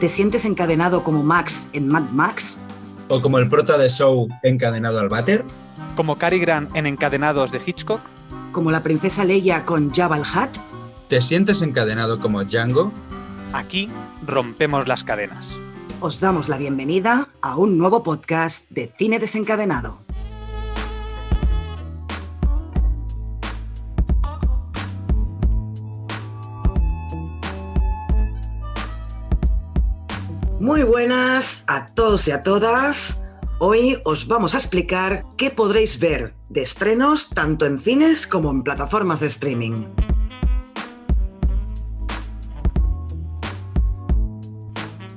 ¿Te sientes encadenado como Max en Mad Max? ¿O como el prota de Show encadenado al váter? ¿Como Cary Grant en Encadenados de Hitchcock? ¿Como la princesa Leia con Jabba el Hutt? ¿Te sientes encadenado como Django? Aquí rompemos las cadenas. Os damos la bienvenida a un nuevo podcast de Cine Desencadenado. Muy buenas a todos y a todas. Hoy os vamos a explicar qué podréis ver de estrenos tanto en cines como en plataformas de streaming.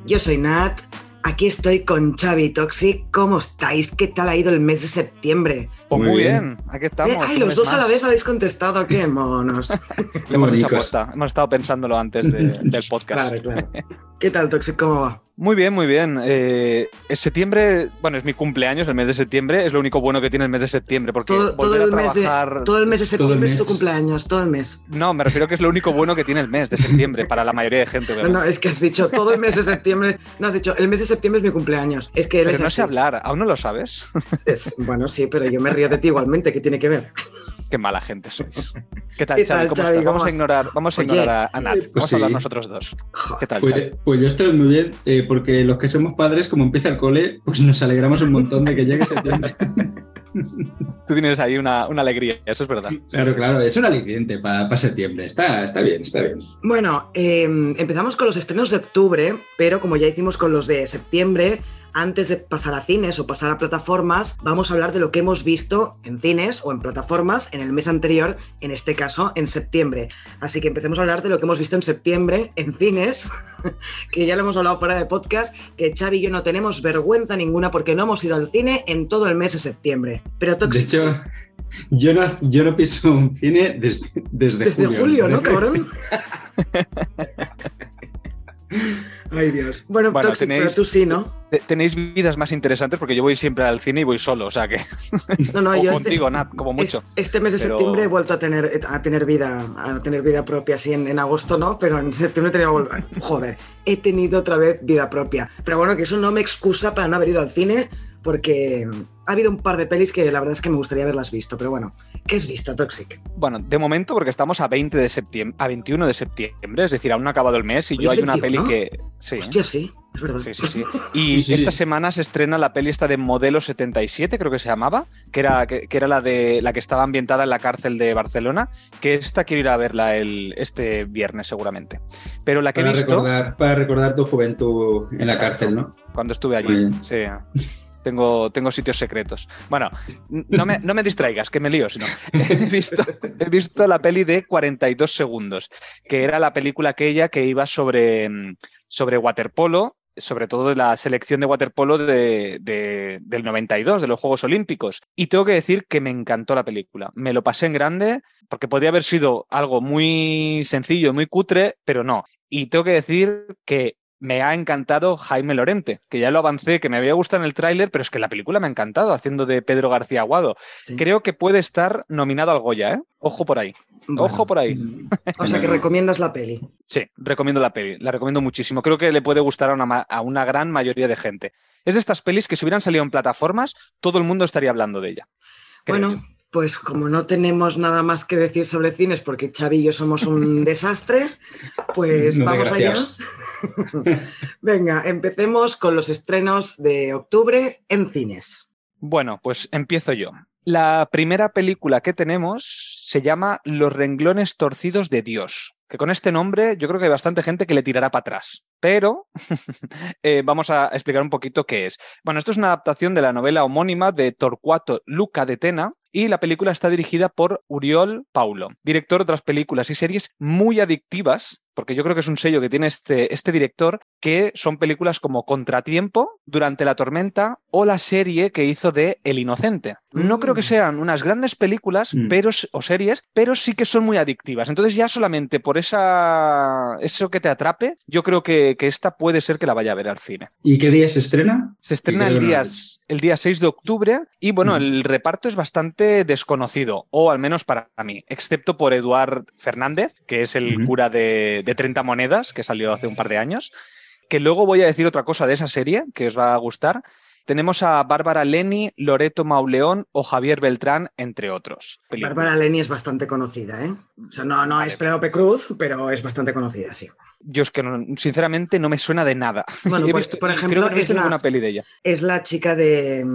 Yo soy Nat, aquí estoy con Xavi Toxic. ¿Cómo estáis? ¿Qué tal ha ido el mes de septiembre? Pues muy, Muy bien. aquí estamos. Eh, ay, los dos a la vez habéis contestado, qué monos. Hemos hecho Bonitos. aposta. Hemos estado pensándolo antes de- del podcast. claro, claro. ¿Qué tal, Toxic? ¿Cómo va? Muy bien, muy bien. Eh, en septiembre, bueno, es mi cumpleaños, el mes de septiembre, es lo único bueno que tiene el mes de septiembre, porque Todo, todo el a mes de, todo el mes de septiembre es tu cumpleaños, todo el mes. No, me refiero que es lo único bueno que tiene el mes de septiembre para la mayoría de gente. No, obviamente. no, es que has dicho todo el mes de septiembre. No, has dicho el mes de septiembre es mi cumpleaños. Es que Pero no sé hablar, ¿aún no lo sabes? Es- bueno, sí, pero yo me río de ti igualmente. ¿Qué tiene que ver? Qué mala gente sois. ¿Qué tal, ¿Qué Xavi? tal, ¿Cómo Xavi? estás? Vamos ¿Cómo a ignorar, vamos a, Oye, ignorar a, a Nat. pues Vamos a hablar nosotros dos. ¿Qué tal, Xavi? Pues, pues yo estoy muy bien, eh, porque los que somos padres, como empieza el cole, pues nos alegramos un montón de que llegue septiembre. Tú tienes ahí una, una alegría, eso es verdad. claro, claro, es un aliciente para septiembre. Está, está bien, está bien. Bueno, eh, empezamos con los estrenos de octubre, pero como ya hicimos con los de septiembre, antes de pasar a cines o pasar a plataformas, vamos a hablar de lo que hemos visto en cines o en plataformas en el mes anterior, en este caso en septiembre. Así que empecemos a hablar de lo que hemos visto en septiembre en cines, que ya lo hemos hablado fuera de podcast, que Xavi y yo no tenemos vergüenza ninguna porque no hemos ido al cine en todo el mes de septiembre. Pero De Toxic, hecho, yo no, yo no piso un cine des- desde, desde julio. julio, ¿no, cabrón? Ay, Dios. Bueno, Bueno, Toxic, tenéis- pero tú sí, ¿no? Te- Tenéis vidas más interesantes porque yo voy siempre al cine y voy solo, o sea que. No, no, o yo contigo, este, Nat, como mucho. es- este mes de Pero- septiembre he vuelto a tener, a tener vida, a tener vida propia, sí, en, en agosto no, pero en septiembre tenía que volver. Joder, he tenido otra vez vida propia. Pero bueno, que eso no me excusa para no haber ido al cine, porque ha habido un par de pelis que la verdad es que me gustaría haberlas visto. Pero bueno, ¿qué has visto, Toxic? Bueno, de momento, porque estamos a 20 de septiembre, a 21 de septiembre, es decir, aún no ha acabado el mes y yo es hay una 21, peli que. Sí. Hostia, sí, es verdad. Sí, sí, sí. Y Sí, sí. esta semana se estrena la peli esta de Modelo 77, creo que se llamaba, que era, que, que era la de la que estaba ambientada en la cárcel de Barcelona, que esta quiero ir a verla el, este viernes seguramente. Pero la que he visto recordar, para recordar tu juventud en la cárcel, ¿no? cuando estuve allí. Sí. Tengo, tengo sitios secretos. Bueno, no me, no me distraigas, que me lío, sino. He visto, he visto la peli de 42 segundos, que era la película aquella que iba sobre, mm, sobre waterpolo, sobre todo de la selección de waterpolo de, de- del 92, de los Juegos Olímpicos. Y tengo que decir que me encantó la película. Me lo pasé en grande, porque podría haber sido algo muy sencillo, muy cutre, pero no. Y tengo que decir que me ha encantado Jaime Lorente, que ya lo avancé, que me había gustado en el tráiler, pero es que la película me ha encantado, haciendo de Pedro García Aguado. Sí. Creo que puede estar nominado al Goya, ¿eh? Ojo por ahí. Bueno, Ojo por ahí. o sea que recomiendas la peli. Sí, recomiendo la peli, la recomiendo muchísimo. Creo que le puede gustar a una, a una gran mayoría de gente. Es de estas pelis que si hubieran salido en plataformas, todo el mundo estaría hablando de ella. Creo. Bueno, pues como no tenemos nada más que decir sobre cines porque Xavi y yo somos un desastre, pues No, vamos allá. Venga, empecemos con los estrenos de octubre en cines. Bueno, pues empiezo yo. La primera película que tenemos se llama Los renglones torcidos de Dios, que con este nombre yo creo que hay bastante gente que le tirará para atrás. Pero eh, vamos a explicar un poquito qué es. Bueno, esto es una adaptación de la novela homónima de Torcuato Luca de Tena y la película está dirigida por Uriol Paulo, director de otras películas y series muy adictivas, porque yo creo que es un sello que tiene este, este director, que son películas como Contratiempo, Durante la tormenta o la serie que hizo de El Inocente. No Mm. creo que sean unas grandes películas Mm. pero, o series, pero sí que son muy adictivas. Entonces ya solamente por esa, eso que te atrape, yo creo que, que esta puede ser que la vaya a ver al cine. ¿Y qué día se estrena? Se estrena el día, el día 6 de octubre y bueno, Mm. el reparto es bastante desconocido, o al menos para mí, excepto por Eduard Fernández, que es el cura de, de 30 monedas, que salió hace un par de años, que luego voy a decir otra cosa de esa serie que os va a gustar. Tenemos a Bárbara Leni, Loreto Mauleón o Javier Beltrán, entre otros. películas. Bárbara Leni es bastante conocida, ¿eh? O sea, no, no Vale. es Penélope Cruz, pero es bastante conocida, sí. Yo es que no- sinceramente no me suena de nada. Bueno, pues, visto- por creo ejemplo, que no he es la- peli de ella. Es la chica de,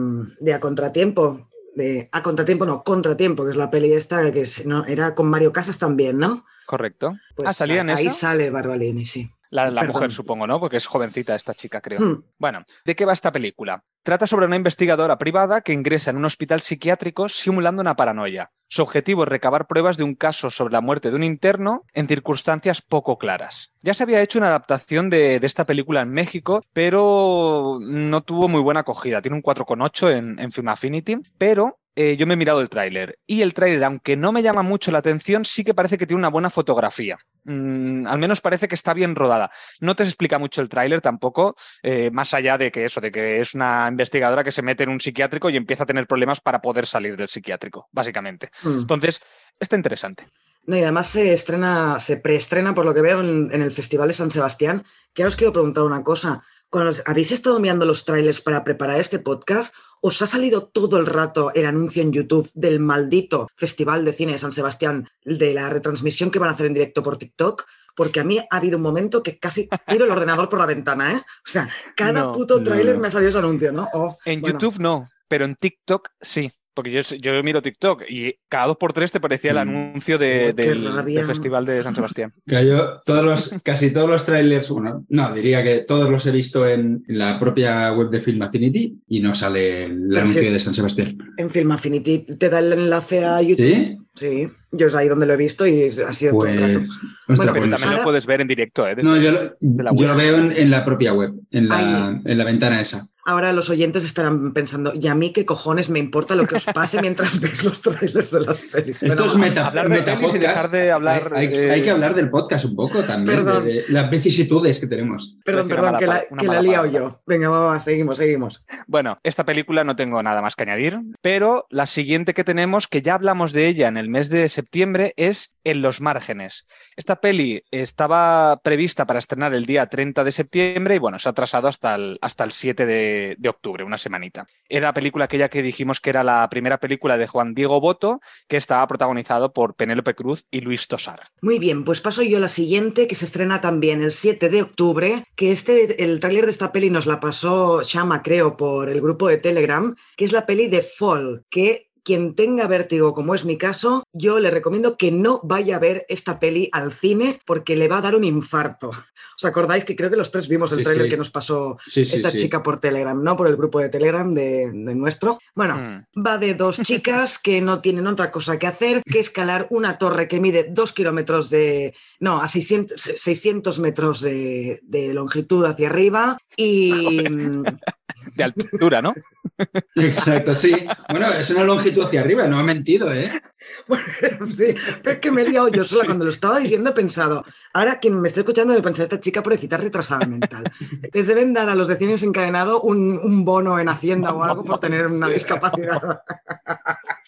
de A Contratiempo. De, a Contratiempo, no, Contratiempo, que es la peli esta que es- no, era con Mario Casas también, ¿no? Correcto. Pues ah, salía en ahí esa. sale Bárbara Leni, sí. La, mujer, supongo, ¿no? Porque es jovencita esta chica, creo. Hmm. Bueno, ¿de qué va esta película? Trata sobre una investigadora privada que ingresa en un hospital psiquiátrico simulando una paranoia. Su objetivo es recabar pruebas de un caso sobre la muerte de un interno en circunstancias poco claras. Ya se había hecho una adaptación de, de esta película en México, pero no tuvo muy buena acogida. Tiene un 4,8 en, en Film Affinity, pero eh, yo me he mirado el tráiler. Y el tráiler, aunque no me llama mucho la atención, sí que parece que tiene una buena fotografía. Mm, al menos parece que está bien rodada. No te explica mucho el tráiler tampoco, eh, más allá de que eso, de que es una investigadora que se mete en un psiquiátrico y empieza a tener problemas para poder salir del psiquiátrico, básicamente. Mm. Entonces, está interesante. No, y además se estrena, se preestrena, por lo que veo, en, en el Festival de San Sebastián. Que ahora os quiero preguntar una cosa. Cuando os- habéis estado mirando los trailers para preparar este podcast, ¿os ha salido todo el rato el anuncio en YouTube del maldito Festival de Cine de San Sebastián, de la retransmisión que van a hacer en directo por TikTok? Porque a mí ha habido un momento que casi tiro el ordenador por la ventana, ¿eh? O sea, cada No, puto no. me ha salido ese anuncio, ¿no? Oh, En bueno. YouTube no, pero en TikTok sí. Porque yo, yo miro TikTok y cada dos por tres te parecía el Mm. anuncio de- del, Festival de San Sebastián. Que yo todos los, casi todos los trailers, bueno, no, diría que todos los he visto en, en la propia web de Film Affinity y no sale el Pero anuncio de San Sebastián. En Film Affinity te da el enlace a YouTube. ¿Sí? Sí, yo es ahí donde lo he visto y ha sido todo el Pues. rato. ostras, Bueno, Pero pues también ahora- lo puedes ver en directo, ¿eh? no, yo, lo- la yo web. lo veo en, en la propia web, en la, en la ventana esa. Ahora los oyentes estarán pensando, ¿y a mí qué cojones me importa lo que os pase mientras veis los trailers de las pelis? Esto es meta, hablar de pelis y metapodcast. dejar de hablar, Hay, hay- eh, hay que hablar del podcast un poco también, Perdón. de, de las vicisitudes que tenemos. Perdón, perdón, mala que la, que la he liado palabra. yo. Venga, va, va, seguimos, seguimos. Bueno, esta película no tengo nada más que añadir, pero la siguiente que tenemos, que ya hablamos de ella en el mes de septiembre, es En los márgenes. Esta peli estaba prevista para estrenar el día 30 de septiembre y bueno, se ha atrasado hasta el, hasta el 7 de, de octubre, una semanita. Era la película aquella que dijimos que era la primera película de Juan Diego Boto, que estaba protagonizado por Penélope Cruz y Luis Tosar. Muy bien, pues paso yo a la siguiente, que se estrena también el 7 de octubre, que este, el tráiler de esta peli nos la pasó Shama, creo, por el grupo de Telegram, que es la peli de Fall, que quien tenga vértigo, como es mi caso, yo le recomiendo que no vaya a ver esta peli al cine porque le va a dar un infarto. ¿Os acordáis que creo que los tres vimos el Sí, tráiler sí. que nos pasó Sí, sí, esta sí. chica por Telegram, ¿no? Por el grupo de Telegram de, de nuestro. Bueno, Mm. va de dos chicas que no tienen otra cosa que hacer que escalar una torre que mide dos kilómetros de. No, a 600, 600 metros de, de longitud hacia arriba y. De altura, ¿no? Exacto, sí. Bueno, es una longitud hacia arriba, no ha mentido, ¿eh? Bueno, sí, pero es que me he liado yo sola. Cuando lo estaba diciendo he pensado, ahora quien me esté escuchando debe pensar, esta chica pobrecita retrasada mental. Les deben dar a los de cine desencadenado un, un bono en Hacienda o algo por tener una discapacidad.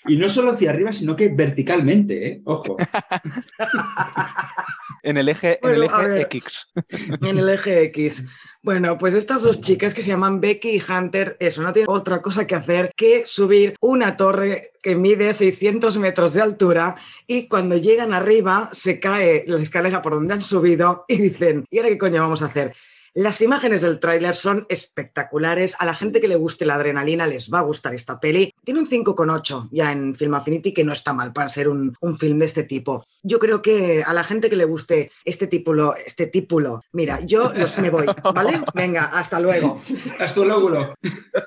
Y no solo hacia arriba, sino que verticalmente, ¿eh? Ojo. En el eje, en el. X. En el eje X. Bueno, pues estas dos chicas que se llaman Becky y Hunter, eso, no tienen otra cosa que hacer que subir una torre que mide 600 metros de altura y cuando llegan arriba se cae la escalera por donde han subido y dicen, ¿y ahora qué coño vamos a hacer? Las imágenes del tráiler son espectaculares. A la gente que le guste la adrenalina les va a gustar esta peli. Tiene un 5,8 ya en Film Affinity, que no está mal para ser un, un film de este tipo. Yo creo que a la gente que le guste este título, este título, mira, yo los me voy, ¿vale? Venga, hasta luego. Hasta luego.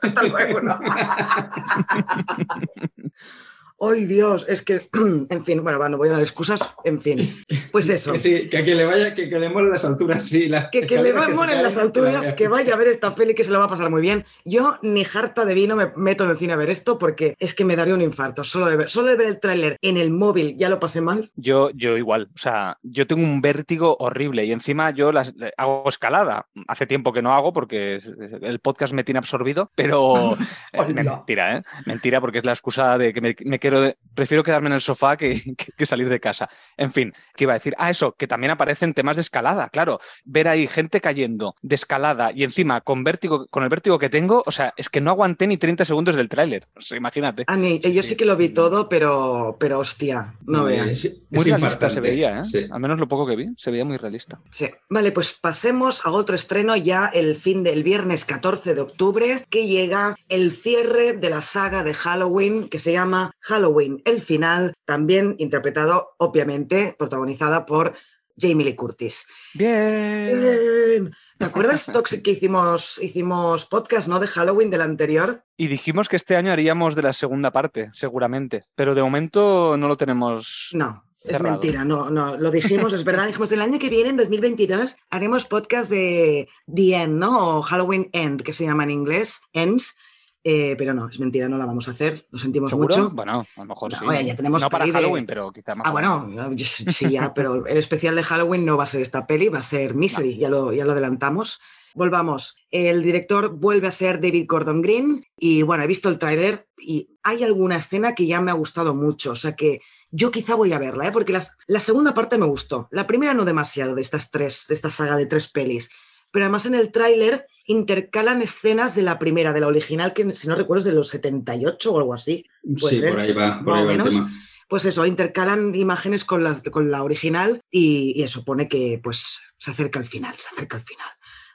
Hasta luego. ¿no? ¡Ay, Dios! Es que, en fin, bueno, bueno, voy a dar excusas, en fin. Pues eso. Que sí, que a quien le vaya, que, que le molen las alturas, sí. la- Que, que le va se a en las alturas, la- que vaya a ver esta peli que se lo va a pasar muy bien. Yo ni harta de vino me meto en el cine a ver esto porque es que me daría un infarto. Solo de ver, solo de ver el tráiler en el móvil ya lo pasé mal. Yo, yo igual, o sea, yo tengo un vértigo horrible y encima yo las, hago escalada. Hace tiempo que no hago porque el podcast me tiene absorbido, pero eh, mentira, ¿eh? Mentira porque es la excusa de que me, me quiero prefiero, de- prefiero quedarme en el sofá que, que- que salir de casa. En fin, ¿qué iba a decir? Ah, eso, que también aparecen temas de escalada, claro. Ver ahí gente cayendo de escalada y encima con vértigo, con el vértigo que tengo, o sea, es que no aguanté ni 30 segundos del tráiler. O sea, imagínate. Ani, yo sí. sí. que lo vi todo, pero, pero hostia, no veas. es- es Muy realista se veía, ¿eh? sí. Al menos lo poco que vi, se veía muy realista. Sí. Vale, pues pasemos a otro estreno ya el fin del viernes 14 de octubre, que llega el cierre de la saga de Halloween, que se llama Halloween, el final, también interpretado, obviamente, protagonizada por Jamie Lee Curtis. Bien. Bien. ¿Te acuerdas, Toxic, que hicimos, hicimos podcast, ¿no? De Halloween del anterior. Y dijimos que este año haríamos de la segunda parte, seguramente. Pero de momento no lo tenemos. No, es mentira, no, no, lo dijimos, es verdad, dijimos el año que viene, en 2022, haremos podcast de The End, ¿no? O Halloween End, que se llama en inglés, Ends, eh, pero no, es mentira, no la vamos a hacer, lo sentimos ¿Seguro? mucho. Bueno, a lo mejor No, sí. oye, ya tenemos no para peli de- Halloween, pero quizá más. Ah, bueno, sí, ya, pero el especial de Halloween no va a ser esta peli, va a ser Misery, ya, lo, ya lo adelantamos. Volvamos, el director vuelve a ser David Gordon Green y bueno, he visto el tráiler y hay alguna escena que ya me ha gustado mucho, o sea que yo quizá voy a verla, ¿eh? porque las- la segunda parte me gustó, la primera no demasiado de estas tres, de esta saga de tres pelis. Pero además en el tráiler intercalan escenas de la primera, de la original, que si no recuerdo es de los 78 o algo así. Puede Sí, ser, por ahí va, por más ahí o va el menos. tema. Pues eso, intercalan imágenes con, las, con la original y, y eso pone que pues se acerca al final, se acerca al final.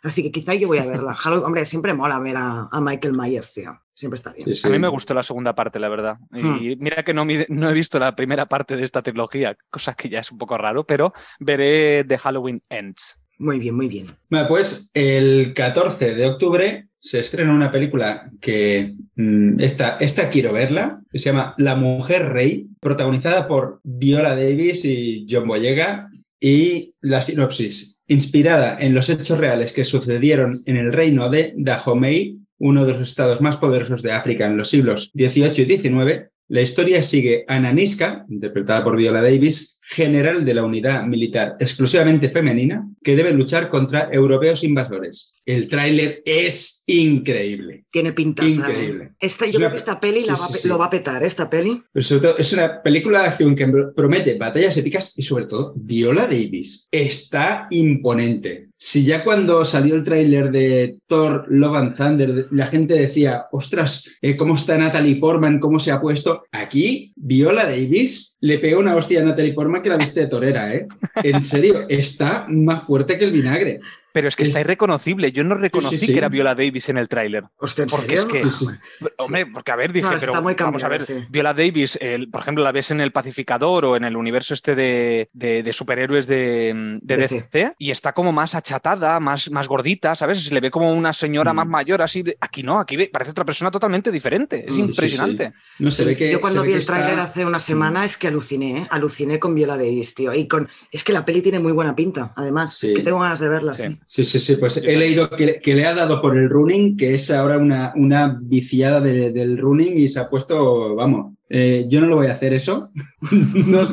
Así que quizá yo voy a verla. Halloween- hombre, siempre mola ver a, a Michael Myers, tío. Siempre está bien. Sí, sí. A mí me gustó la segunda parte, la verdad. Y mira que no, no he visto la primera parte de esta trilogía, cosa que ya es un poco raro, pero veré The Halloween Ends. Muy bien, muy bien. Pues el 14 de octubre se estrena una película que mm, esta, esta quiero verla, que se llama La Mujer Rey, protagonizada por Viola Davis y John Boyega, y la sinopsis, inspirada en los hechos reales que sucedieron en el reino de Dahomey, uno de los estados más poderosos de África en los siglos XVIII y XIX, la historia sigue a Naniska, interpretada por Viola Davis, general de la unidad militar exclusivamente femenina, que debe luchar contra europeos invasores. El tráiler es increíble. Tiene pinta. Increíble. Esta, yo Es una creo que esta peli la sí, va a sí, pe- sí. lo va a petar, ¿eh? esta peli. Pero sobre todo, es una película de acción que promete batallas épicas y sobre todo Viola Davis está imponente. Si ya cuando salió el tráiler de Thor Love and Thunder la gente decía, ostras, eh, ¿cómo está Natalie Portman? ¿Cómo se ha puesto? Aquí Viola Davis le pega una hostia a Natalie Portman que la viste de torera, ¿eh? En serio, está más fuerte que el vinagre. Pero es que Es- está irreconocible. Yo no reconocí sí. que era Viola Davis en el tráiler. Hostia, ¿en Porque serio? es que-. Hombre, porque a ver, dije, No, está pero muy vamos a ver. Viola Davis, el- por ejemplo, la ves en El Pacificador o en el universo este de, de- de superhéroes de, de DC. DC, y está como más achatada, más, más gordita, ¿sabes? Se le ve como una señora Mm. más mayor, así. Aquí no, aquí parece otra persona totalmente diferente. Es Sí, sí, impresionante. No se ve que. Yo cuando vi el tráiler está- hace una semana es que aluciné, ¿eh? aluciné con Viola Davis, tío. Y con es que la peli tiene muy buena pinta, además, Sí. que tengo ganas de verla. Sí. Sí. Sí, sí, pues he leído que, que le ha dado por el running, que es ahora una, una viciada de- del running y se ha puesto, vamos, eh, yo no lo voy a hacer eso. No.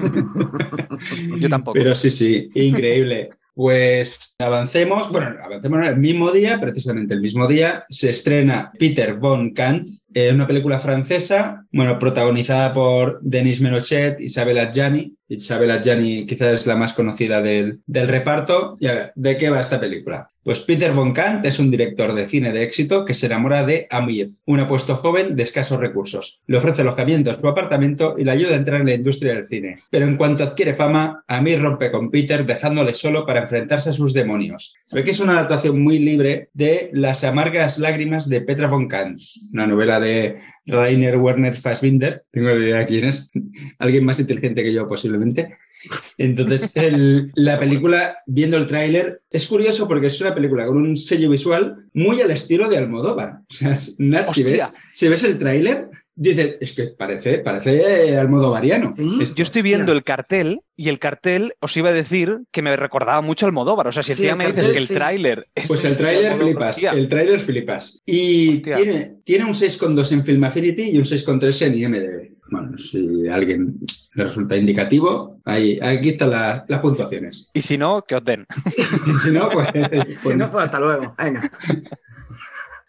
Yo tampoco. Pero sí, sí, increíble. Pues avancemos, bueno, avancemos el mismo día, precisamente el mismo día, se estrena Peter von Kant, eh, una película francesa, bueno, protagonizada por Denis Menochet, Isabel Adjani. Isabel Adjani quizás es la más conocida del, del reparto. Y a ver, ¿de qué va esta película? Pues Peter von Kant es un director de cine de éxito que se enamora de Amir, un apuesto joven de escasos recursos. Le ofrece alojamiento en su apartamento y le ayuda a entrar en la industria del cine. Pero en cuanto adquiere fama, Amir rompe con Peter dejándole solo para enfrentarse a sus demonios. Ve que es una adaptación muy libre de Las amargas lágrimas de Petra von Kant, una novela de Rainer Werner Fassbinder. Tengo idea quién es. Alguien más inteligente que yo posiblemente. Entonces, el- la película, viendo el tráiler, es curioso porque es una película con un sello visual muy al estilo de Almodóvar. O sea, Nat, si ves, si ves el tráiler, dices, es que parece, parece almodovariano. ¿Sí? Es- Yo estoy Hostia. viendo el cartel y el cartel os iba a decir que me recordaba mucho al Modóvar. O sea, si Sí, encima el me dices que el sí. tráiler es Pues el tráiler flipas, hostia. el tráiler flipas. Y Hostia. tiene, tiene un 6,2 en Film Affinity y un 6,3 en IMDb. Bueno, si a alguien le resulta indicativo, ahí, aquí están la- las puntuaciones. Y si no, que os den. Y si no, pues... Si pues no, pues hasta luego. Venga.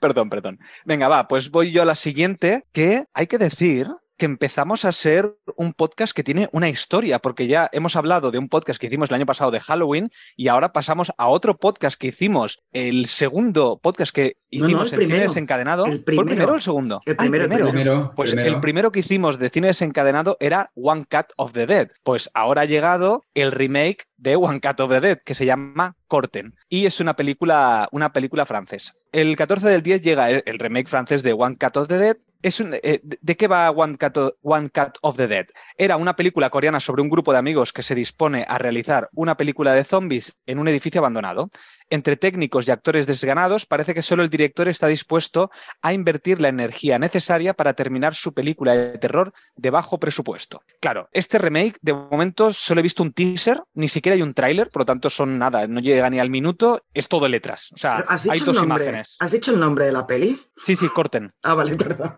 Perdón, perdón. Venga, va, pues voy yo a la siguiente, que hay que decir que empezamos a ser un podcast que tiene una historia, porque ya hemos hablado de un podcast que hicimos el año pasado de Halloween y ahora pasamos a otro podcast que hicimos, el segundo podcast que hicimos no, el en Cine primero. Desencadenado. El ¿Fue el primero. o el segundo? El Ah, primero, el Primero, Pues el primero que hicimos de Cine Desencadenado era One Cut of the Dead. Pues ahora ha llegado el remake de One Cut of the Dead, que se llama Corten. Y es una película, una película francesa. El 14 del 10 llega el remake francés de One Cut of the Dead. Eh, ¿De qué va One Cut, o- One of the Dead? Era una película coreana sobre un grupo de amigos que se dispone a realizar una película de zombies en un edificio abandonado. Entre técnicos y actores desganados, parece que solo el director está dispuesto a invertir la energía necesaria para terminar su película de terror de bajo presupuesto. Claro, este remake, de momento solo he visto un teaser, ni siquiera hay un tráiler, por lo tanto son nada, no llega ni al minuto, es todo letras. O sea, Pero ¿Has hay dos imágenes. ¿Has dicho el nombre de la peli? Sí, sí, corten, Ah, vale, perdón.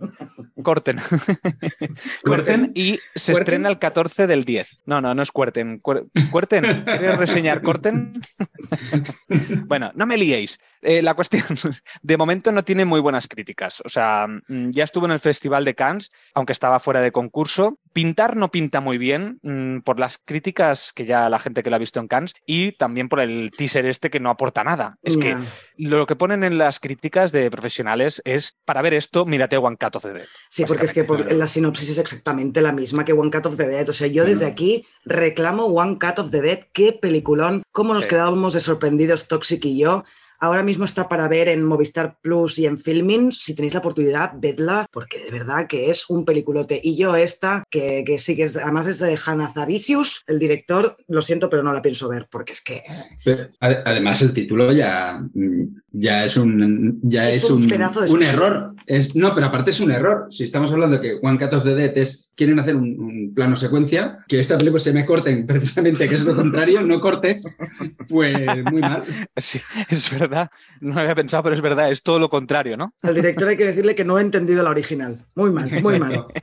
corten. ¿Cuerten? Y se ¿Cuerten? estrena el 14 del 10. No, no, no es Cuerten. Cuer- ¿Cuerten? ¿Quieres reseñar Corten? bueno, no me liéis. Eh, la cuestión, de momento no tiene muy buenas críticas. O sea, mm, ya estuvo en el Festival de Cannes, aunque estaba fuera de concurso. Pintar no pinta muy bien mm, por las críticas que ya la gente que lo ha visto en Cannes y también por el teaser este que no aporta nada. Es que lo que ponen en las críticas de profesionales es, para ver esto, mírate One Cut of the Dead. Sí, porque es que por- la sinopsis es exactamente la misma que One Cut of the Dead. O sea, yo desde Claro. aquí reclamo One Cut of the Dead. Qué peliculón. Cómo nos Sí. quedábamos de sorprendidos Toxic y yo. Ahora mismo está para ver en Movistar Plus y en Filmin. Si tenéis la oportunidad, vedla, porque de verdad que es un peliculote. Y yo esta, que, que sí que es, además es de Hannah Zavicius, el director, lo siento, pero no la pienso ver, porque es que ade- Además, el título ya, mm, ya es un, ya Es es un un, pedazo de un spoiler. error. Es, no, pero aparte es un error. Si estamos hablando que One Cut of the Dead es, quieren hacer un, un plano secuencia, que esta película se me corten precisamente, que es lo contrario, no cortes, pues muy mal. Sí, es verdad. No lo había pensado, pero es verdad. Es todo lo contrario, ¿no? al director hay que decirle que no he entendido la original. Muy mal, muy mal.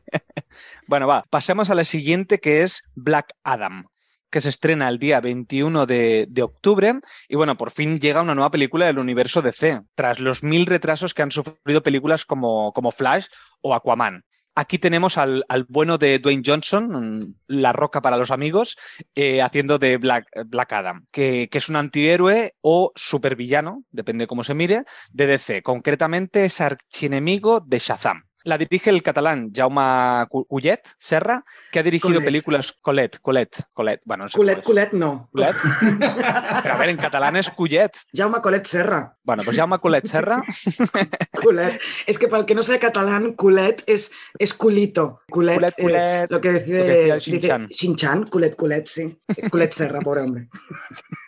Bueno, va, pasemos a la siguiente que es Black Adam que se estrena el día 21 de, de octubre y bueno, por fin llega una nueva película del universo DC, tras los mil retrasos que han sufrido películas como, como Flash o Aquaman. Aquí tenemos al, al bueno de Dwayne Johnson, la roca para los amigos, eh, haciendo de Black, Black Adam, que, que es un antihéroe o supervillano, depende cómo se mire, de DC. Concretamente es archienemigo de Shazam. La dirige el catalán Jaume Collet Serra, que ha dirigido películas Collet, Collet, Collet. Bueno, no sé es. culet, no. Pero a ver, en catalán es Collet. Jaume Colet Serra. Bueno, pues Jaume Collet Serra. Culet. Es que para el que no sea catalán, culet es, es culito. Eh, culet, lo que lo decide, que decía dice Shin-chan. Shin-chan, culet, culet, sí. Culet Serra, pobre hombre.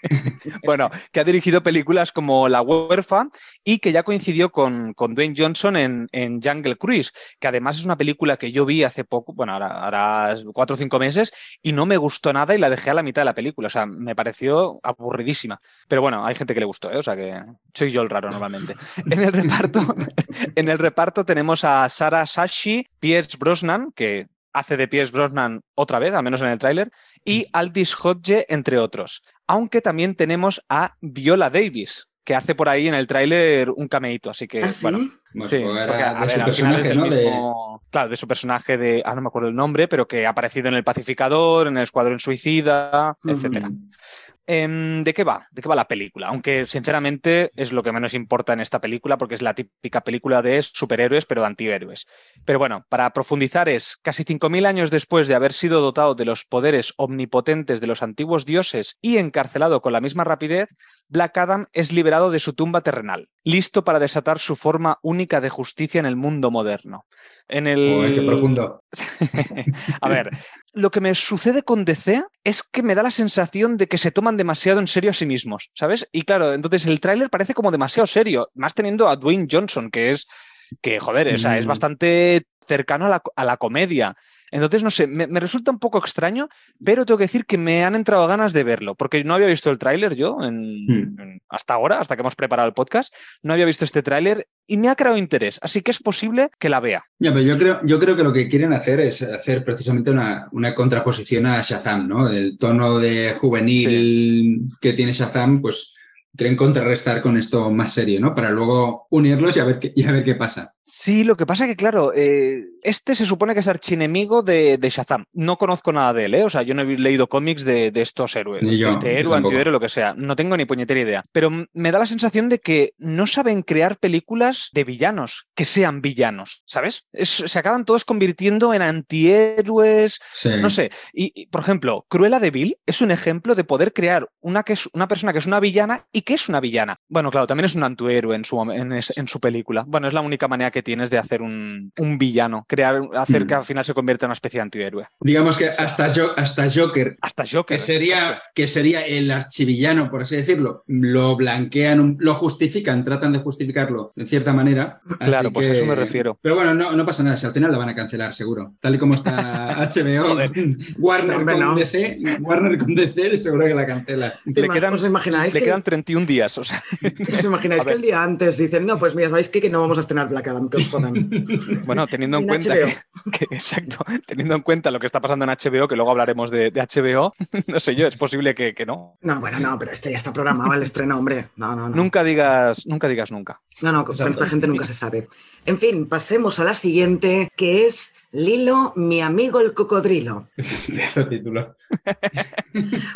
Bueno, que ha dirigido películas como La huérfa y que ya coincidió con, con Dwayne Johnson en, en Jungle Cruise, que además es una película que yo vi hace poco, bueno, ahora, ahora cuatro o cinco meses, y no me gustó nada y la dejé a la mitad de la película. O sea, me pareció aburridísima. Pero bueno, hay gente que le gustó, ¿eh? o sea que soy yo el raro normalmente. En el reparto, en el reparto tenemos a Sarah Sashi, Pierce Brosnan, que hace de Pierce Brosnan otra vez, al menos en el tráiler, y Aldis Hodge, entre otros. Aunque también tenemos a Viola Davis, que hace por ahí en el tráiler un cameíto, así que, ¿Ah, sí? bueno, Bueno, sí, pues porque, a ver, al final es del ¿no? De- mismo- Claro, de su personaje de, ah, no me acuerdo el nombre, pero que ha aparecido en El Pacificador, en El Escuadrón Suicida, Ujú. etcétera. Em, ¿De qué va? ¿De qué va la película? Aunque sinceramente es lo que menos importa en esta película porque es la típica película de superhéroes pero de antihéroes. Pero bueno, para profundizar es casi 5.000 años después de haber sido dotado de los poderes omnipotentes de los antiguos dioses y encarcelado con la misma rapidez, Black Adam es liberado de su tumba terrenal, listo para desatar su forma única de justicia en el mundo moderno. En el... Joder, qué profundo. A ver, lo que me sucede con DC es que me da la sensación de que se toman demasiado en serio a sí mismos, ¿sabes? Y claro, entonces el tráiler parece como demasiado serio, más teniendo a Dwayne Johnson, que es, que joder, o sea, es Mm. bastante cercano a la, a la comedia. Entonces, no sé, me, me resulta un poco extraño, pero tengo que decir que me han entrado ganas de verlo, porque no había visto el tráiler yo en- Mm. en- hasta ahora, hasta que hemos preparado el podcast, no había visto este tráiler y me ha creado interés, así que es posible que la vea. Ya, pero yo creo, yo creo que lo que quieren hacer es hacer precisamente una, una contraposición a Shazam, ¿no? El tono de juvenil que tiene Shazam, pues quieren contrarrestar con esto más serio, ¿no? Para luego unirlos y a ver qué, y a ver qué pasa. Sí, lo que pasa es que, claro, eh, este se supone que es archienemigo de, de Shazam. No conozco nada de él, ¿eh? O sea, yo no he leído cómics de, de estos héroes. Yo, este héroe, antihéroe, lo que sea. No tengo ni puñetera idea. Pero me da la sensación de que no saben crear películas de villanos que sean villanos, ¿sabes? Es- se acaban todos convirtiendo en antihéroes, Sí. no sé. Y, y, por ejemplo, Cruella de Vil es un ejemplo de poder crear una, que es, una persona que es una villana y que es una villana. Bueno, claro, también es un antihéroe en su, en su película. Bueno, es la única manera que tienes de hacer un, un villano, crear, hacer Mm. que al final se convierta en una especie de antihéroe. Digamos que hasta, Jo- hasta Joker, Hasta Joker. que sería, que sería el archivillano, por así decirlo, lo blanquean, lo justifican, tratan de justificarlo de cierta manera. Así Claro, pues a que- eso me refiero. Pero bueno, no, no pasa nada, si al final la van a cancelar, seguro. Tal y como está HBO. Warner con no. DC, Warner con DC, seguro que la cancela. ¿Te Le quedan- ¿Os imagináis Le que, quedan 31 días, o sea, os imagináis que el día antes dicen, no, pues mira, ¿sabéis qué? Que no vamos a estrenar Black Adam, que os jodan. bueno, teniendo en En cuenta que, que- exacto, teniendo en cuenta lo que está pasando en HBO, que luego hablaremos de, de HBO, no sé yo, es posible que, que no. No, bueno, no, pero este ya está programado el estreno, hombre. No, no, no. Nunca digas, nunca digas nunca. No, no, con Exacto. esta gente nunca se sabe. En fin, pasemos a la siguiente, que es Lilo, mi amigo el cocodrilo. Pedazo de título.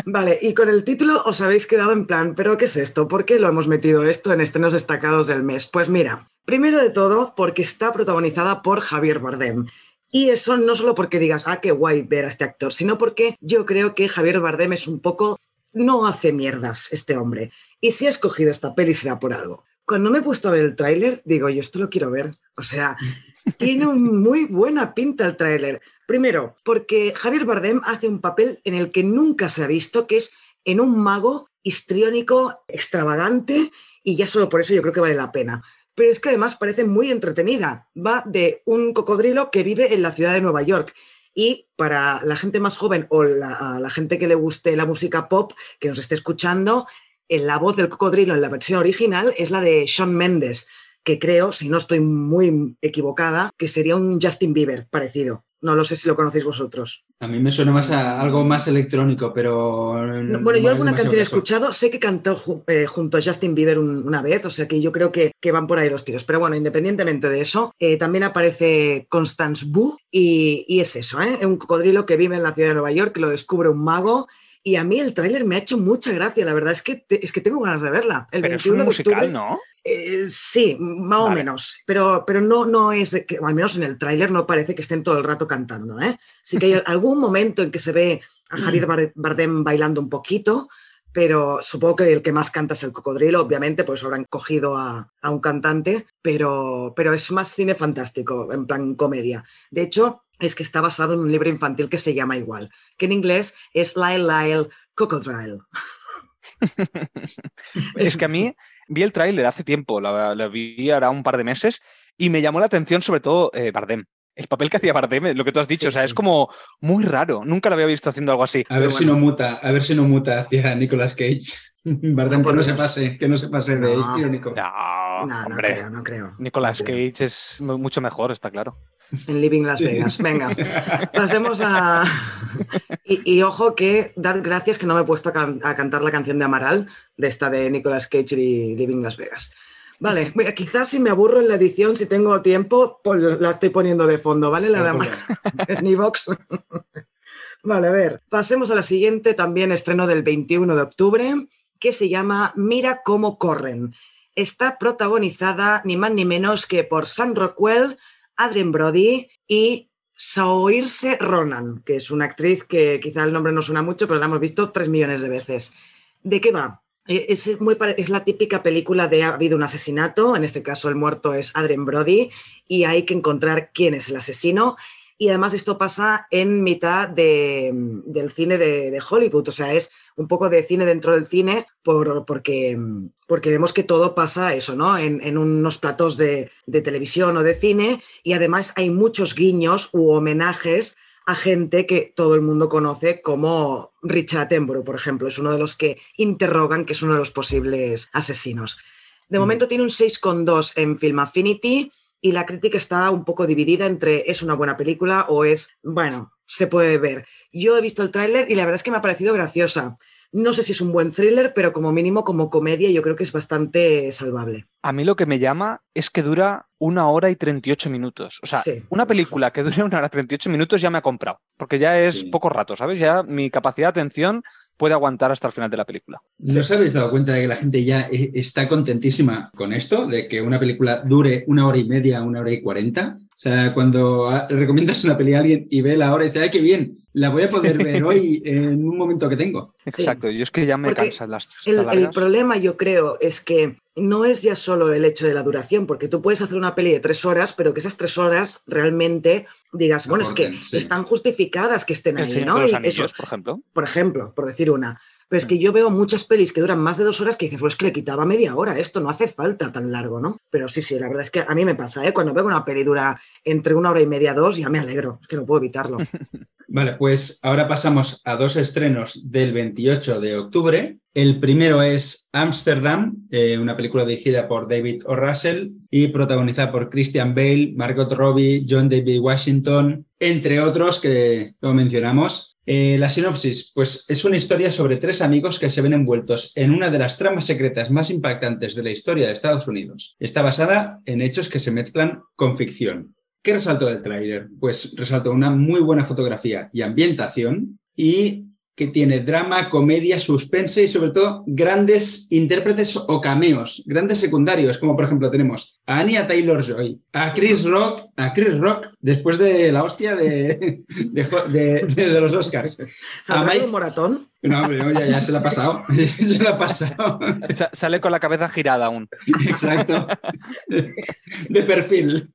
Vale, y con el título os habéis quedado en plan, ¿pero qué es esto? ¿Por qué lo hemos metido esto en estrenos destacados del mes? Pues mira, primero de todo, porque está protagonizada por Javier Bardem. Y eso no solo porque digas, ah, qué guay ver a este actor, sino porque yo creo que Javier Bardem es un poco. No hace mierdas este hombre. Y si ha escogido esta peli será por algo. Cuando me he puesto a ver el tráiler, digo, yo esto lo quiero ver. O sea, tiene un muy buena pinta el tráiler. Primero, porque Javier Bardem hace un papel en el que nunca se ha visto, que es en un mago histriónico, extravagante, y ya solo por eso yo creo que vale la pena. Pero es que además parece muy entretenida. Va de un cocodrilo que vive en la ciudad de Nueva York. Y para la gente más joven o la, la gente que le guste la música pop, que nos esté escuchando, en la voz del cocodrilo en la versión original es la de Shawn Mendes, que creo, si no estoy muy equivocada, que sería un Justin Bieber parecido. No lo sé si lo conocéis vosotros. A mí me suena más a algo más electrónico, pero. No, no bueno, yo alguna canción he escuchado, sé que cantó ju- eh, junto a Justin Bieber un- una vez, o sea que yo creo que, que van por ahí los tiros. Pero bueno, independientemente de eso, eh, también aparece Constance Wu y, y es eso, ¿eh? un cocodrilo que vive en la ciudad de Nueva York, que lo descubre un mago. Y a mí el tráiler me ha hecho mucha gracia, la verdad es que, te- es que tengo ganas de verla. El Pero es 21 un de musical, octubre- ¿no? Eh, sí, más o menos, pero, pero no, no es, de que, al menos en el tráiler no parece que estén todo el rato cantando. ¿eh? Sí que hay algún momento en que se ve a Javier Bar- Bardem bailando un poquito, pero supongo que el que más canta es el cocodrilo, obviamente, pues habrán cogido a, a un cantante, pero, pero es más cine fantástico, en plan comedia. De hecho, es que está basado en un libro infantil que se llama igual, que en inglés es Lyle Lyle Cocodrile. Es que a mí vi el tráiler hace tiempo, la vi ahora un par de meses, y me llamó la atención sobre todo eh, Bardem. El papel que hacía Bardem, lo que tú has dicho, Sí, o sea, sí. es como muy raro. Nunca lo había visto haciendo algo así. A ver si no muta, a ver si no muta hacia Nicolas Cage. Bardem, por que no se pase, que no se pase de No. histriónico. No, no, no hombre. creo, no creo. Nicolas No creo. Cage es mu- mucho mejor, está claro. En Living Las Vegas. Venga, pasemos a. Y, y ojo que dad gracias que no me he puesto a, can- a cantar la canción de Amaral, de esta de Nicolas Cage y Living Las Vegas. Vale, quizás si me aburro en la edición, si tengo tiempo, pues la estoy poniendo de fondo, ¿vale? La de Amaral en iVoox. Vale, a ver, pasemos a la siguiente, también estreno del 21 de octubre, que se llama Mira cómo corren. Está protagonizada ni más ni menos que por Sam Rockwell, Adrien Brody y Saoirse Ronan, que es una actriz que quizá el nombre no suena mucho, pero la hemos visto tres millones de veces. ¿De qué va? Eh, Es, muy es la típica película de ha habido un asesinato, en este caso el muerto es Adrien Brody, y hay que encontrar quién es el asesino. Y además esto pasa en mitad de- del cine de, de Hollywood, o sea, es un poco de cine dentro del cine por- porque, porque vemos que todo pasa eso, ¿no? En, en unos platos de, de televisión o de cine y además hay muchos guiños u homenajes a gente que todo el mundo conoce como Richard Attenborough, por ejemplo, es uno de los que interrogan que es uno de los posibles asesinos. De Mm. momento tiene un 6,2 en Film Affinity y la crítica está un poco dividida entre es una buena película o es, bueno, se puede ver. Yo he visto el tráiler y la verdad es que me ha parecido graciosa. No sé si es un buen thriller, pero como mínimo como comedia yo creo que es bastante salvable. A mí lo que me llama es que dura una hora y 38 minutos. O sea, Sí. una película que dure una hora y 38 minutos ya me ha comprado, porque ya es Sí. poco rato, ¿sabes? Ya mi capacidad de atención puede aguantar hasta el final de la película. ¿No os habéis dado cuenta de que la gente ya eh, está contentísima con esto? De que una película dure una hora y media, una hora y cuarenta. O sea, cuando recomiendas una peli a alguien y ve la hora y dice, ¡ay, qué bien! La voy a poder ver hoy en un momento que tengo. Exacto, yo es que ya me Porque cansan las El, el problema yo creo es que no es ya solo el hecho de la duración, porque tú puedes hacer una peli de tres horas, pero que esas tres horas realmente digas, bueno, es que sí. están justificadas que estén El ahí, Señor ¿no? de los Y Anillos, eso, por ejemplo. por ejemplo, por decir una. Pero es que yo veo muchas pelis que duran más de dos horas que dices, pues que le quitaba media hora, esto no hace falta tan largo, ¿no? Pero sí, sí, la verdad es que a mí me pasa, ¿eh? Cuando veo una peli dura entre una hora y media, dos, ya me alegro, es que no puedo evitarlo. Vale, pues ahora pasamos a dos estrenos del 28 de octubre. El primero es Amsterdam, eh, una película dirigida por David O. Russell y protagonizada por Christian Bale, Margot Robbie, John David Washington, entre otros que lo mencionamos. Eh, la sinopsis, pues es una historia sobre tres amigos que se ven envueltos en una de las tramas secretas más impactantes de la historia de Estados Unidos. Está basada en hechos que se mezclan con ficción. ¿Qué resaltó del tráiler? Pues resaltó una muy buena fotografía y ambientación y que tiene drama, comedia, suspense y sobre todo grandes intérpretes o cameos, grandes secundarios, como por ejemplo tenemos a Anya Taylor-Joy, a Chris Rock, a Chris Rock después de la hostia de, de, de- de los Oscars. ¿Saldrá Mike- con un moratón? No, hombre, no, ya, ya se la ha pasado, se la ha pasado. Sa- Sale con la cabeza girada aún. Exacto. De perfil.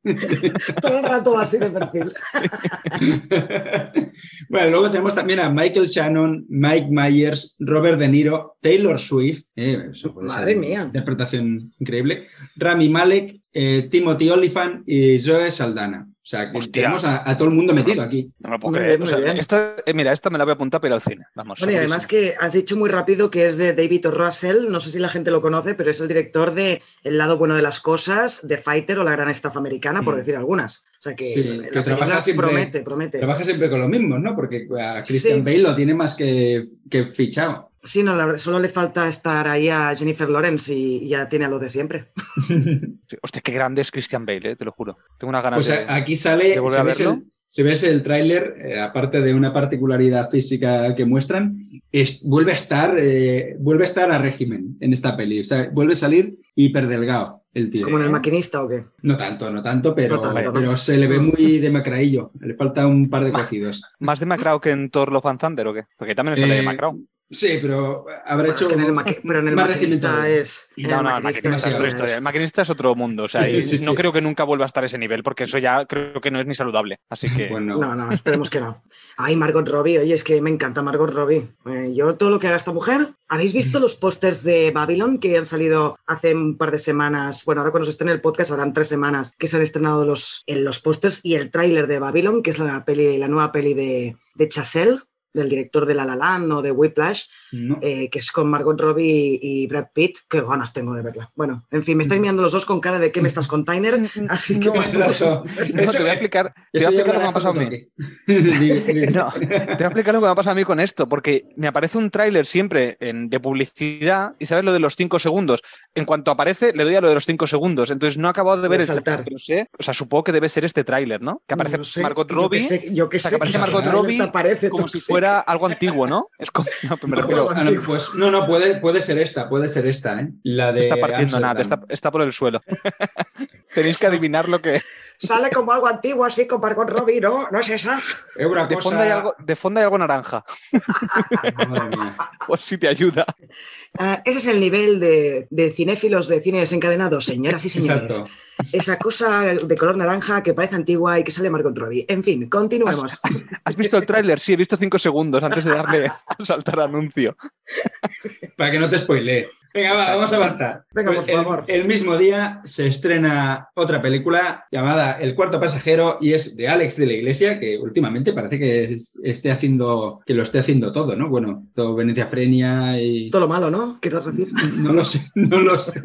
Todo el rato así de perfil. bueno, luego tenemos también a Michael Shannon, Mike Myers, Robert De Niro, Taylor Swift, eh, eso puede ser Madre mía. interpretación increíble, Rami Malek, eh, Timothy Olyphant y Zoe Saldana. O sea, que Hostia. tenemos a, a todo el mundo metido aquí. No lo puedo Muy creer. bien, O sea, muy bien. esta, eh, mira, esta me la voy a apuntar para ir al cine. Vamos. Bueno, y además que has dicho muy rápido que es de David O. Russell, no sé si la gente lo conoce, pero es el director de El lado bueno de las cosas, de Fighter o La gran estafa americana, por Mm. decir algunas. O sea que Sí, la que trabaja siempre- promete, promete. Trabaja siempre con lo mismo, ¿no? Porque a Christian Sí. Bale lo tiene más que, que fichado. Sí, no, la verdad, solo le falta estar ahí a Jennifer Lawrence y ya tiene a lo de siempre. Sí, Hostia, qué grande es Christian Bale, eh, te lo juro. Tengo unas ganas Pues de. aquí sale, de volver si a ves, verlo. el, si ves el tráiler, eh, aparte de una particularidad física que muestran, es- vuelve, a estar, eh, vuelve a estar a régimen en esta peli. O sea, vuelve a salir hiperdelgado el ¿Es tío. como en el maquinista o qué? No tanto, no tanto, pero, No tanto, ¿no? pero se le ve muy demacraillo. Le falta un par de cocidos. ¿Más demacrado que en Thor Love and Thunder o qué? Porque también sale Eh, demacrado. Sí, pero habrá Bueno, hecho. es que en el, maqui- pero en el maquinista es. en No, no, el maquinista maquinista es. El maquinista es otro mundo. O sea, Sí, y sí, no sí. creo que nunca vuelva a estar a ese nivel, porque eso ya creo que no es ni saludable. Así que. Bueno, No, no, esperemos que no. Ay, Margot Robbie, oye, es que me encanta Margot Robbie. Eh, yo todo lo que haga esta mujer. ¿Habéis visto los pósters de Babylon que han salido hace un par de semanas? Bueno, ahora cuando se estrene el podcast harán tres semanas que se han estrenado los, en los pósters y el tráiler de Babylon, que es la peli, la nueva peli de, de Chazelle, del director de La La Land o de Whiplash, no. eh, que es con Margot Robbie y Brad Pitt. Qué ganas tengo de verla. Bueno, en fin, me estáis mirando los dos con cara de ¿qué me estás container? Así que No, Eso- eso- No, te voy a explicar, te voy a explicar lo que me ha pasado a mí. No, te voy a explicar lo que me ha pasado a mí con esto, porque me aparece un tráiler siempre en- de publicidad y sabes lo de los cinco segundos. En cuanto aparece, le doy a lo de los cinco segundos. Entonces no he acabado de ver De el saltar. tráiler, pero sé, o sea, supongo que debe ser este tráiler, ¿no? Que aparece No sé, Margot yo que Robbie sé- Yo que o sea, sé que aparece Margot Robbie aparece como si fuera algo antiguo, ¿no? Es como, no, pero me Como Ah, no, pues no, no, puede, puede ser esta, puede ser esta, ¿eh? La de se está partiendo nada, está, está por el suelo. Tenéis que adivinar lo que. Sale como algo antiguo así con Margot Robbie, ¿no? ¿No es esa? Es una De cosa- fondo hay algo, de fondo hay algo naranja, Madre mía. por si te ayuda. Ah, ese es el nivel de, de cinéfilos de cine desencadenado, señoras y señores. Exacto. Esa cosa de color naranja que parece antigua y que sale Margot Robbie. En fin, continuemos. ¿Has visto el tráiler? Sí, he visto cinco segundos antes de darle a saltar anuncio. Para que no te spoilee. Venga, va, vamos a avanzar. Venga, por Pues el, favor. el mismo día se estrena otra película llamada El cuarto pasajero y es de Alex de la Iglesia, que últimamente parece que esté haciendo, que lo esté haciendo todo, ¿no? Bueno, todo Venecia Frenia y. Todo lo malo, ¿no? ¿Qué vas a decir? No lo sé, no lo sé.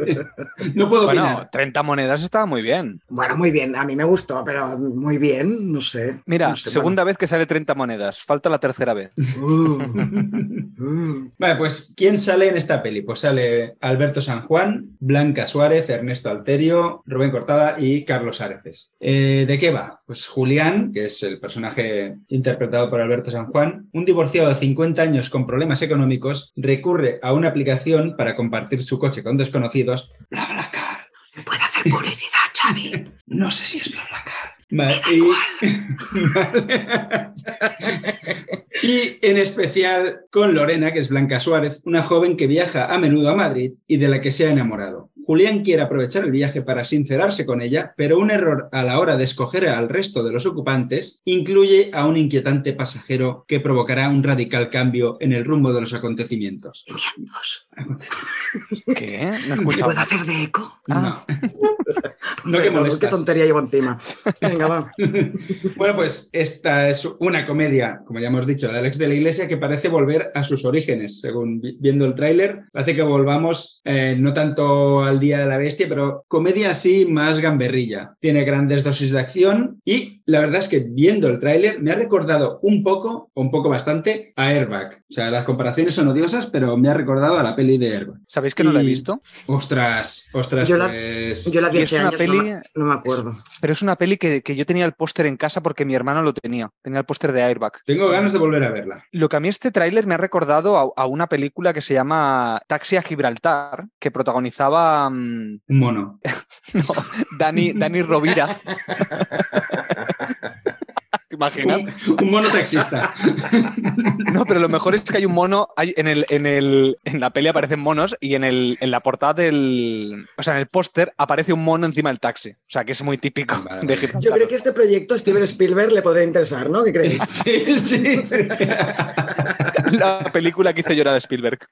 No puedo Bueno, opinar. 30 monedas estaba muy bien. Bueno, muy bien, a mí me gustó, pero muy bien, no sé. Mira, No sé, segunda vez que sale 30 monedas. Falta la tercera vez. bueno. Uh, uh. Vale, pues ¿quién sale en esta peli? Pues sale Alberto San Juan, Blanca Suárez, Ernesto Alterio, Rubén Cortada y Carlos Areces. Eh, ¿De qué va? Pues Julián, que es el personaje interpretado por Alberto San Juan, un divorciado de 50 años con problemas económicos, recurre a una aplicación para compartir su coche con desconocidos. BlaBlaCar. Puede hacer publicidad, Xavi. No sé si es BlaBlaCar. Vale, y... y en especial con Lorena, que es Blanca Suárez, una joven que viaja a menudo a Madrid y de la que se ha enamorado. Julián quiere aprovechar el viaje para sincerarse con ella, pero un error a la hora de escoger al resto de los ocupantes incluye a un inquietante pasajero que provocará un radical cambio en el rumbo de los acontecimientos. ¿Qué? No he ¿Te escuchado. puedo hacer de eco? Ah. No, no que molestas. qué tontería llevo encima. Venga, va. Bueno, pues esta es una comedia, como ya hemos dicho, de Alex de la Iglesia, que parece volver a sus orígenes, según vi- viendo el tráiler. Parece que volvamos eh, no tanto al Día de la Bestia, pero comedia así más gamberrilla. Tiene grandes dosis de acción y la verdad es que viendo el tráiler me ha recordado un poco, o un poco bastante, a Airbag. O sea, las comparaciones son odiosas, pero me ha recordado a la peli de Airbag. ¿Sabéis que no la he Y- visto? Ostras, ostras, Yo la- pues... Yo la vi Y es hace años, peli- no, me- no me acuerdo. Pero es una peli que, que yo tenía el póster en casa porque mi hermano lo tenía. Tenía el póster de Airbag. Tengo ganas de volver a verla. Lo que a mí este tráiler me ha recordado a, a una película que se llama Taxi a Gibraltar, que protagonizaba Un mono. no, Dani, Dani Rovira. ¿Te imaginas? Un, un mono taxista. No, pero lo mejor es que hay un mono, hay, en, el, en, el, en la peli aparecen monos y en, el, en la portada del... O sea, en el póster aparece un mono encima del taxi. O sea, que es muy típico Vale, de. Gibraltar. Yo creo que este proyecto a Steven Spielberg le podría interesar, ¿no? ¿Qué creéis? Sí, sí, sí. La película que hizo llorar a Spielberg.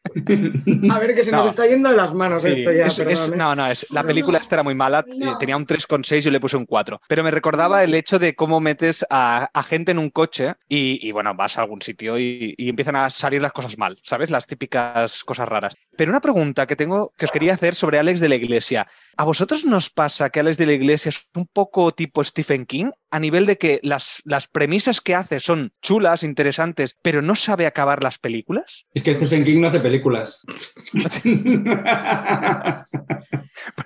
A ver, que se nos No. está yendo de las manos Sí, esto ya, es- es- perdóname. no, no, es, la película esta era muy mala, eh, No. tenía un 3,6 y yo le puse un 4. Pero me recordaba el hecho de cómo metes a, a gente en un coche y, y, bueno, vas a algún sitio y, y empiezan a salir las cosas mal, ¿sabes? Las típicas cosas raras. Pero una pregunta que tengo, que os quería hacer sobre Alex de la Iglesia. ¿A vosotros nos pasa que Alex de la Iglesia es un poco tipo Stephen King? A nivel de que las, las premisas que hace son chulas, interesantes, pero no sabe acabar las películas? Es que Stephen King no hace películas.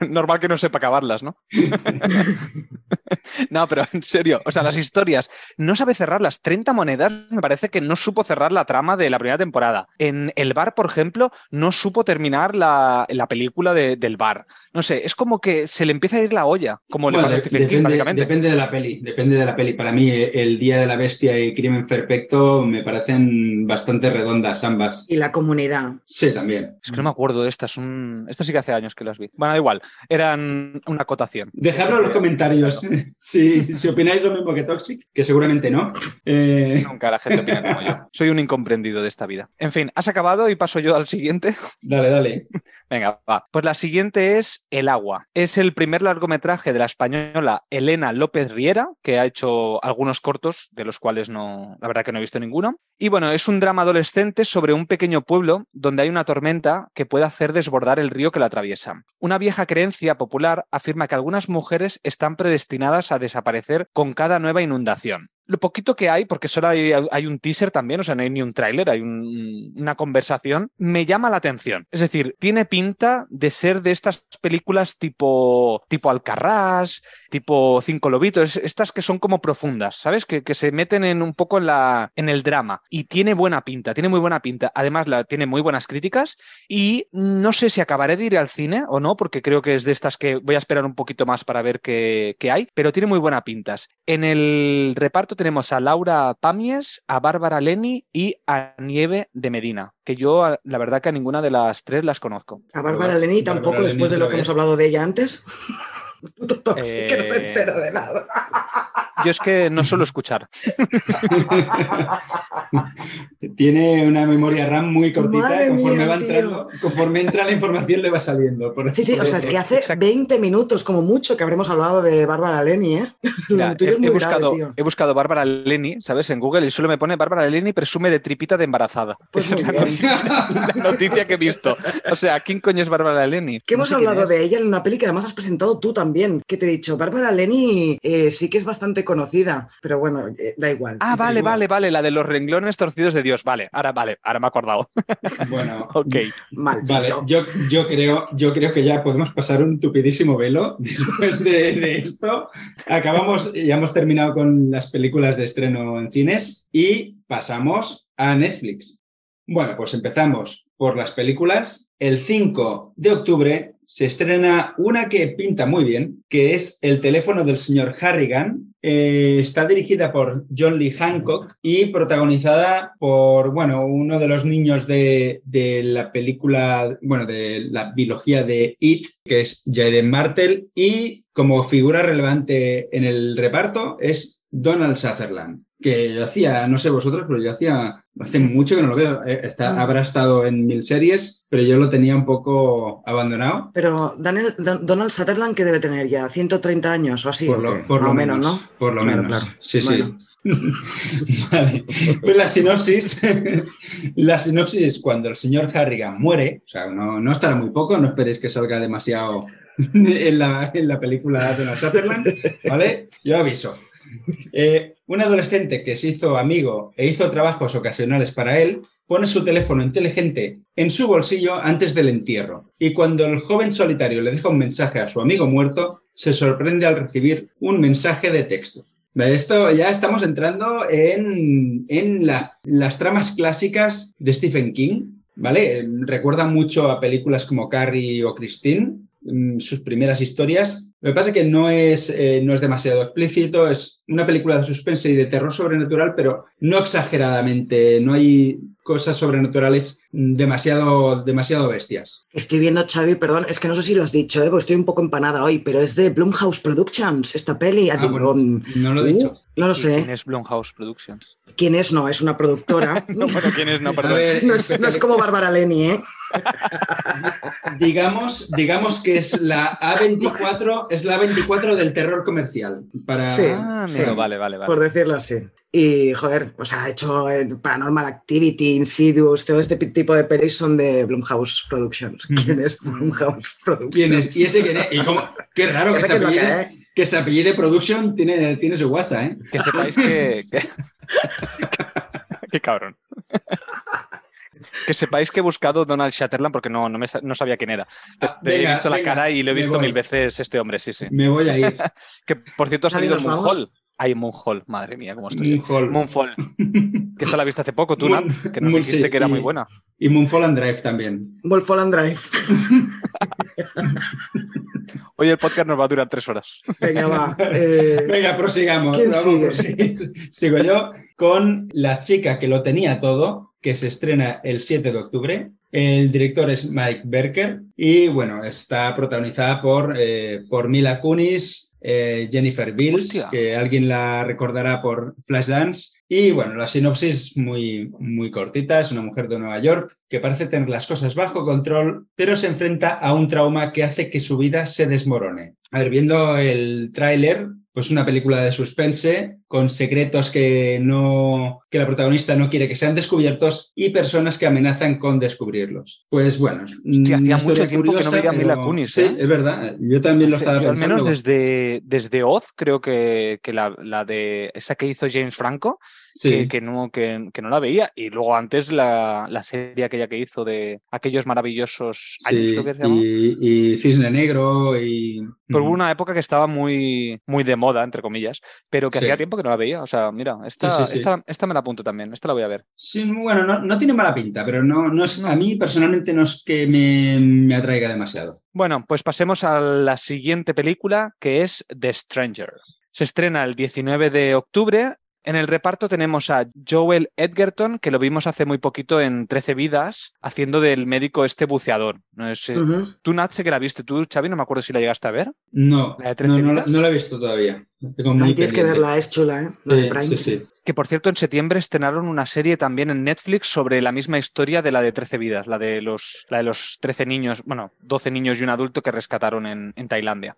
Normal que no sepa acabarlas, ¿no? no, pero en serio, o sea, las historias no sabe cerrar las 30 monedas, me parece que no supo cerrar la trama de la primera temporada. En El Bar, por ejemplo, no supo terminar la, la película de- del bar. No sé, es como que se le empieza a ir la olla, como le Bueno, pasa a King, depende, básicamente. depende de la peli, depende de la peli. Para mí, El Día de la Bestia y Crimen Perfecto me parecen bastante redondas ambas. Y la comunidad. Sí, también. Es que no me acuerdo de estas, un... estas sí que hace años que las vi. Bueno, da igual, eran una acotación. Dejadlo en los comentarios si, si opináis lo mismo que Toxic, que seguramente no. Eh, Nunca la gente opina como yo. Soy un incomprendido de esta vida. En fin, has acabado y paso yo al siguiente. dale, dale. Venga, va. Pues la siguiente es El agua. Es el primer largometraje de la española Elena López Riera, que ha hecho algunos cortos, de los cuales no, la verdad que no he visto ninguno. Y bueno, es un drama adolescente sobre un pequeño pueblo donde hay una tormenta que puede hacer desbordar el río que la atraviesa. Una vieja creencia popular afirma que algunas mujeres están predestinadas a desaparecer con cada nueva inundación. Lo poquito que hay, porque solo hay, un teaser también, o sea, no hay ni un tráiler, hay un- una conversación, me llama la atención. Es decir, tiene pinta de ser de estas películas tipo, tipo Alcarrás, tipo Cinco Lobitos, estas que son como profundas, ¿sabes? Que, que se meten en un poco en, la, en el drama. Y tiene buena pinta, tiene muy buena pinta. Además, la, tiene muy buenas críticas y no sé si acabaré de ir al cine o no, porque creo que es de estas que voy a esperar un poquito más para ver qué, qué hay, pero tiene muy buena pintas. En el reparto tenemos a Laura Pamies, a Bárbara Leni y a Nieve de Medina, que yo la verdad que a ninguna de las tres las conozco. A Bárbara Leni Bárbara tampoco, Leni después de lo que hemos hablado de ella antes. Puto que no se Eh, entera de nada. Yo es que no suelo escuchar. Tiene una memoria RAM muy cortita Madre conforme mía, va entrando, conforme entra la información le va saliendo. Por Sí, sí, o sea, es que hace Exacto. 20 minutos como mucho que habremos hablado de Bárbara Leni, ¿eh? Mira, he, grave, buscado, tío. he buscado Bárbara Leni, ¿sabes? En Google y solo me pone Bárbara Leni presume de tripita de embarazada. Pues Esa es la noticia, la noticia que he visto. O sea, ¿quién coño es Bárbara Leni? Que No hemos hablado de ella en una peli que además has presentado tú también. Que te he dicho, Bárbara Leni eh, sí que es bastante conocida, pero bueno, eh, da igual. Ah, vale, igual. vale, vale, la de los renglones torcidos de Dios. Vale, ahora vale, ahora me he acordado. Bueno, Ok. Maldito. Vale, yo, yo, creo, yo creo que ya podemos pasar un tupidísimo velo después de, de esto. Acabamos, ya hemos terminado con las películas de estreno en cines y pasamos a Netflix. Bueno, pues empezamos por las películas. El 5 de octubre se estrena una que pinta muy bien, que es El teléfono del señor Harrigan. Eh, está dirigida por John Lee Hancock y protagonizada por, bueno, uno de los niños de, de la película, bueno, de la biología de It, que es Jaden Martel, y como figura relevante en el reparto es Donald Sutherland, que yo hacía, no sé vosotros, pero yo hacía, hace mucho que no lo veo. Eh, Está, Mm. habrá estado en mil series, pero yo lo tenía un poco abandonado. Pero Daniel- Don- Donald Sutherland, que debe tener ya? ¿130 años o así? Por ¿o lo, por menos, ¿no? Por lo Claro, menos. claro. Sí, Bueno. sí. vale. Pues la sinopsis, la sinopsis es cuando el señor Harrigan muere, o sea, no, no estará muy poco, no esperéis que salga demasiado en la, en la película de la Sutherland, ¿vale? Yo aviso. Eh, un adolescente que se hizo amigo e hizo trabajos ocasionales para él, pone su teléfono inteligente en su bolsillo antes del entierro. Y cuando el joven solitario le deja un mensaje a su amigo muerto, se sorprende al recibir un mensaje de texto. De Esto ya estamos entrando en, en la- las tramas clásicas de Stephen King, ¿vale? Recuerda mucho a películas como Carrie o Christine, sus primeras historias. Lo que pasa es que no es, eh, no es demasiado explícito, es una película de suspense y de terror sobrenatural, pero no exageradamente, no hay cosas sobrenaturales mm, demasiado, demasiado bestias. Estoy viendo, Xavi, perdón, es que no sé si lo has dicho, ¿eh? porque estoy un poco empanada hoy, pero es de Blumhouse Productions, esta peli. Ah, bueno, mm, no lo he uh, dicho. no lo ¿Y ¿Quién sé. es Blumhouse Productions? ¿Quién es? No, es una productora. No, bueno, ¿quién es? No, A perdón. ver, No es, no es como Bárbara Leni, ¿eh? digamos, digamos que es la A24, es la A24 del terror comercial. Para... Sí. Ah, sí. vale, vale, vale. Por decirlo así. Y, joder, o sea, ha hecho eh, Paranormal Activity, Insidious, todo este tipo de pelis son de Blumhouse Productions. ¿Quién es Blumhouse Productions? ¿Quién es? ¿Y ese quién es? Y cómo- Qué raro que se, apellide. Que se apellide Production tiene, tiene su WhatsApp, ¿eh? Que sepáis que. que- Qué cabrón. Que sepáis que he buscado Donald Shatterland porque no, no, me no sabía quién era. Pero Ah, he venga, visto la venga, cara y lo he visto mil veces este hombre, sí, sí. Me voy a ir. Que por cierto ha salido ¿nos vamos? Moonhall. Hay Moonhall, madre mía, cómo estoy. yo. Moonfall. Moonfall, que esta la viste hace poco, tú, Moon- Nat, que nos Moon, dijiste sí, que era y- muy buena. Y Moonfall and Drive también. Mulholland Drive. Hoy el podcast nos va a durar tres horas. Venga, va. eh, Venga, prosigamos. ¿Quién vamos, sigue? proseguir. Sigo yo con La chica que lo tenía todo, que se estrena el 7 de octubre. El director es Mike Berker y bueno, está protagonizada por, eh, por Mila Kunis, eh, Jennifer Bills, Hostia. que alguien la recordará por Flashdance. Y bueno, la sinopsis muy, muy cortita, es una mujer de Nueva York que parece tener las cosas bajo control, pero se enfrenta a un trauma que hace que su vida se desmorone. A ver, viendo el tráiler, pues una película de suspense con secretos que no que la protagonista no quiere que sean descubiertos y personas que amenazan con descubrirlos. Pues bueno, Hostia, hacía una mucho tiempo que no veía Mila Kunis, Sí, ¿eh? es verdad. Yo también lo estaba yo al pensando. menos desde, desde Oz, creo que, que la, la de esa que hizo James Franco, Sí. que, que no, que, que no la veía. Y luego antes la, la serie aquella que hizo de aquellos maravillosos años, Sí, creo que se llamaba. y, y Cisne Negro y... Pero hubo una época que estaba muy, muy de moda, entre comillas, pero que Sí. hacía tiempo que no la veía. O sea, mira, esta. Esta, esta me la apunto también, esta la voy a ver. Sí, bueno, no, no tiene mala pinta, pero no, no es, a mí personalmente no es que me, me atraiga demasiado. Bueno, pues pasemos a la siguiente película, que es The Stranger. Se estrena el 19 de octubre. En el reparto tenemos a Joel Edgerton, que lo vimos hace muy poquito en 13 vidas, haciendo del médico este buceador. No sé, Ujú. Tú, Natse, que la viste tú, Xavi, no me acuerdo si la llegaste a ver. No, ¿La de 13 no, no, la- vidas? no la he visto todavía. Tengo muy Ay, tienes que verla, es chula, ¿eh? La de Sí, Prime. sí, sí. Que por cierto, en septiembre estrenaron una serie también en Netflix sobre la misma historia de la de 13 vidas, la de los, la de los 13 niños, bueno, 12 niños y un adulto que rescataron en, en Tailandia.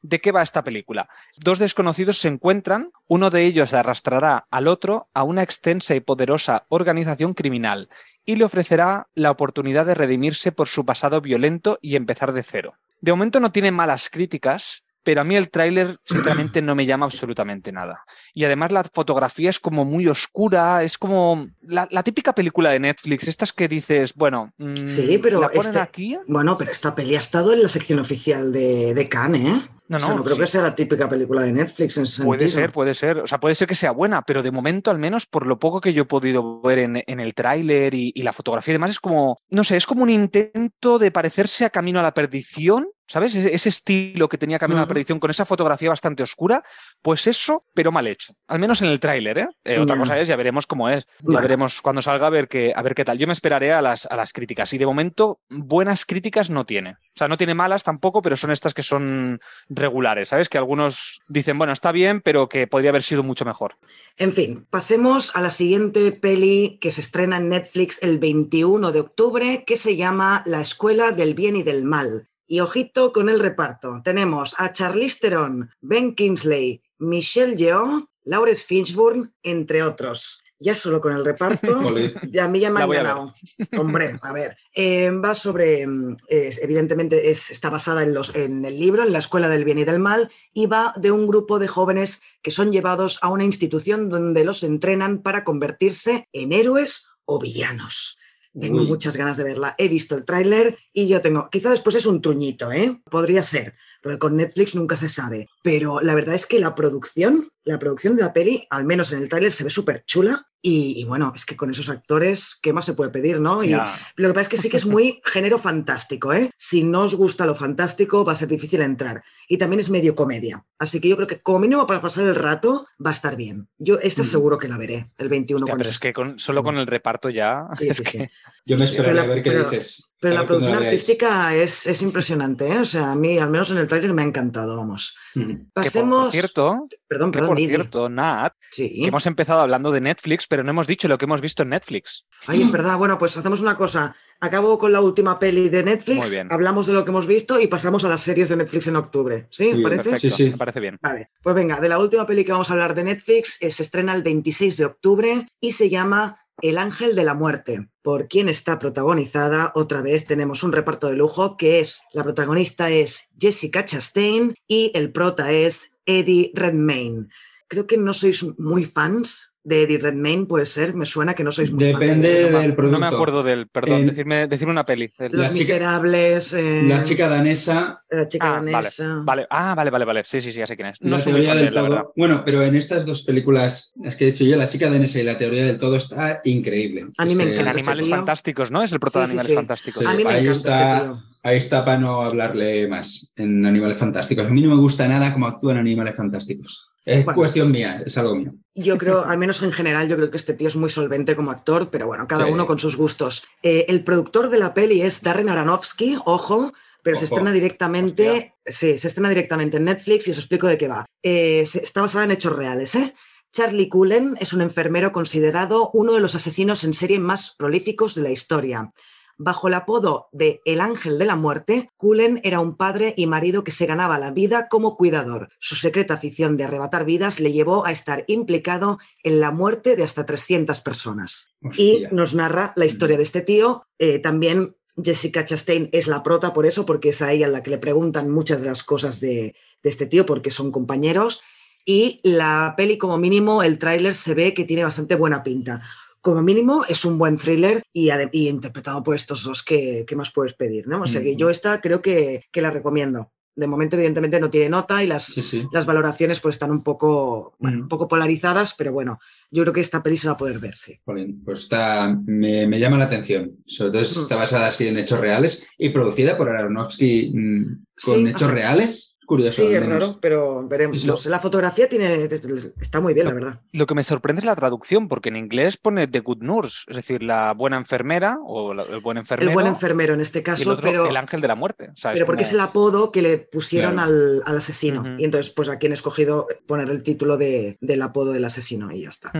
¿De qué va esta película? Dos desconocidos se encuentran, uno de ellos arrastrará al otro a una extensa y poderosa organización criminal y le ofrecerá la oportunidad de redimirse por su pasado violento y empezar de cero. De momento no tiene malas críticas, pero a mí el tráiler sinceramente no me llama absolutamente nada. Y además la fotografía es como muy oscura, es como la, la típica película de Netflix, estas que dices, bueno, mm, Sí, pero la ponen este- aquí. Bueno, pero esta peli ha estado en la sección oficial de, de Cannes, ¿eh? No, O sea, no, no creo sí. que sea la típica película de Netflix en ese Puede sentido. ser, puede ser. O sea, puede ser que sea buena, pero de momento, al menos, por lo poco que yo he podido ver en, en el tráiler y, y la fotografía y demás, es como, no sé, es como un intento de parecerse a Camino a la Perdición, ¿sabes? Ese, estilo que tenía Camino a la Ujú. Perdición con esa fotografía bastante oscura, pues eso, pero mal hecho. Al menos en el tráiler, ¿eh? Eh, Otra Ya. cosa es, ya veremos cómo es. Ya veremos cuando salga a ver qué, a ver qué tal. Yo me esperaré a las, a las críticas. Y de momento, buenas críticas no tiene. O sea, no tiene malas tampoco, pero son estas que son regulares, ¿sabes? Que algunos dicen, bueno, está bien, pero que podría haber sido mucho mejor. En fin, pasemos a la siguiente peli que se estrena en Netflix el 21 de octubre, que se llama La Escuela del Bien y del Mal. Y ojito con el reparto. Tenemos a Charlize Theron, Ben Kingsley, Michelle Yeoh, Lawrence Fishburne, entre otros. Ya solo con el reparto, ya a mí ya me han ganado. Hombre, a ver. Eh, va sobre, mm, evidentemente es- está basada en, los, en el libro, en la Escuela del Bien y del Mal, y va de un grupo de jóvenes que son llevados a una institución donde los entrenan para convertirse en héroes o villanos. Tengo Uy. muchas ganas de verla. He visto el tráiler y yo tengo, quizá después es un truñito, ¿eh? Podría ser, pero con Netflix nunca se sabe. Pero la verdad es que la producción, la producción de la peli, al menos en el tráiler, se ve súper chula. Y, y bueno, es que con esos actores, ¿qué más se puede pedir, no? Y lo que pasa es que sí que es muy género fantástico, ¿eh? Si no os gusta lo fantástico, va a ser difícil entrar. Y también es medio comedia. Así que yo creo que como mínimo para pasar el rato va a estar bien. Yo esta Mm. seguro que la veré el 21 Hostia, cuando pero se es que con- solo con el reparto ya. Sí, es sí, que- sí. Yo me Sí, esperaré pero a ver qué pero- dices. Pero la producción artística es, es impresionante, ¿eh? O sea, a mí, al menos en el tráiler, me ha encantado, vamos. Que Pasemos... por cierto, perdón, que perdón, por Didi. cierto, Nat, Sí. que hemos empezado hablando de Netflix, pero no hemos dicho lo que hemos visto en Netflix. Ay, es verdad. Bueno, pues hacemos una cosa. Acabo con la última peli de Netflix, Muy bien. hablamos de lo que hemos visto y pasamos a las series de Netflix en octubre. ¿Sí? Muy ¿Os bien, parece? Perfecto, Sí, sí. me parece bien. Vale, pues venga, de la última peli que vamos a hablar de Netflix eh, se estrena el 26 de octubre y se llama El Ángel de la Muerte. ¿Por quién está protagonizada? Otra vez tenemos un reparto de lujo que es, la protagonista es Jessica Chastain y el prota es Eddie Redmayne. Creo que no sois muy fans de Eddie Redmayne, puede ser, me suena que no sois muy. Depende de del producto. No me acuerdo del, perdón, En- decirme, decirme una peli. Los La chica- Miserables, eh, La chica danesa, la chica Ah, vale, danesa. vale. Ah, vale, vale, vale. Sí, sí, sí, ya sé quién es. No la teoría de del la todo. Bueno, pero en estas dos películas, es que he dicho yo, la chica danesa y la teoría del todo está increíble. A mí me Es, eh, encanta En este Animales. Fantásticos, ¿no? Es el prota de Sí, sí, Animales sí. Fantásticos. A mí me ahí encanta está- este tío. Ahí está para no hablarle más en Animales Fantásticos. A mí no me gusta nada cómo actúan Animales Fantásticos. Es Bueno. cuestión mía, es algo mío. Yo creo, al menos en general, yo creo que este tío es muy solvente como actor, pero bueno, cada Sí. uno con sus gustos. Eh, el productor de la peli es Darren Aronofsky, ojo, pero se estrena directamente, sí, se estrena directamente en Netflix y os explico de qué va. Eh, está basada en hechos reales, ¿eh? Charlie Cullen es un enfermero considerado uno de los asesinos en serie más prolíficos de la historia. Bajo el apodo de El Ángel de la Muerte, Cullen era un padre y marido que se ganaba la vida como cuidador. Su secreta afición de arrebatar vidas le llevó a estar implicado en la muerte de hasta 300 personas. Y nos narra la historia de este tío. Eh, también Jessica Chastain es la prota por eso, porque es a ella a la que le preguntan muchas de las cosas de, de este tío, porque son compañeros. Y la peli, como mínimo, el tráiler se ve que tiene bastante buena pinta. Como mínimo, es un buen thriller y, interpretado por estos dos, ¿qué, qué más puedes pedir? ¿no? O sea que yo esta creo que, que la recomiendo. De momento, evidentemente, no tiene nota y las, Sí, sí. las valoraciones pues están un poco, bueno, un poco polarizadas, pero bueno, yo creo que esta peli se va a poder ver, sí. Jolín, pues está, me, me llama la atención. Sobre todo está basada así en hechos reales y producida por Aronofsky mm, con Sí, hechos o sea, reales. Curioso. Sí, es raro, pero veremos. Lo- La fotografía tiene, está muy bien, la verdad. Lo que me sorprende es la traducción, porque en inglés pone The Good Nurse, es decir, la buena enfermera o la- el buen enfermero. El buen enfermero en este el caso, otro, pero, el ángel de la muerte. O sea, pero porque es el apodo que le pusieron Claro. al, al asesino. Y entonces, pues aquí han escogido poner el título de- del apodo del asesino y ya está.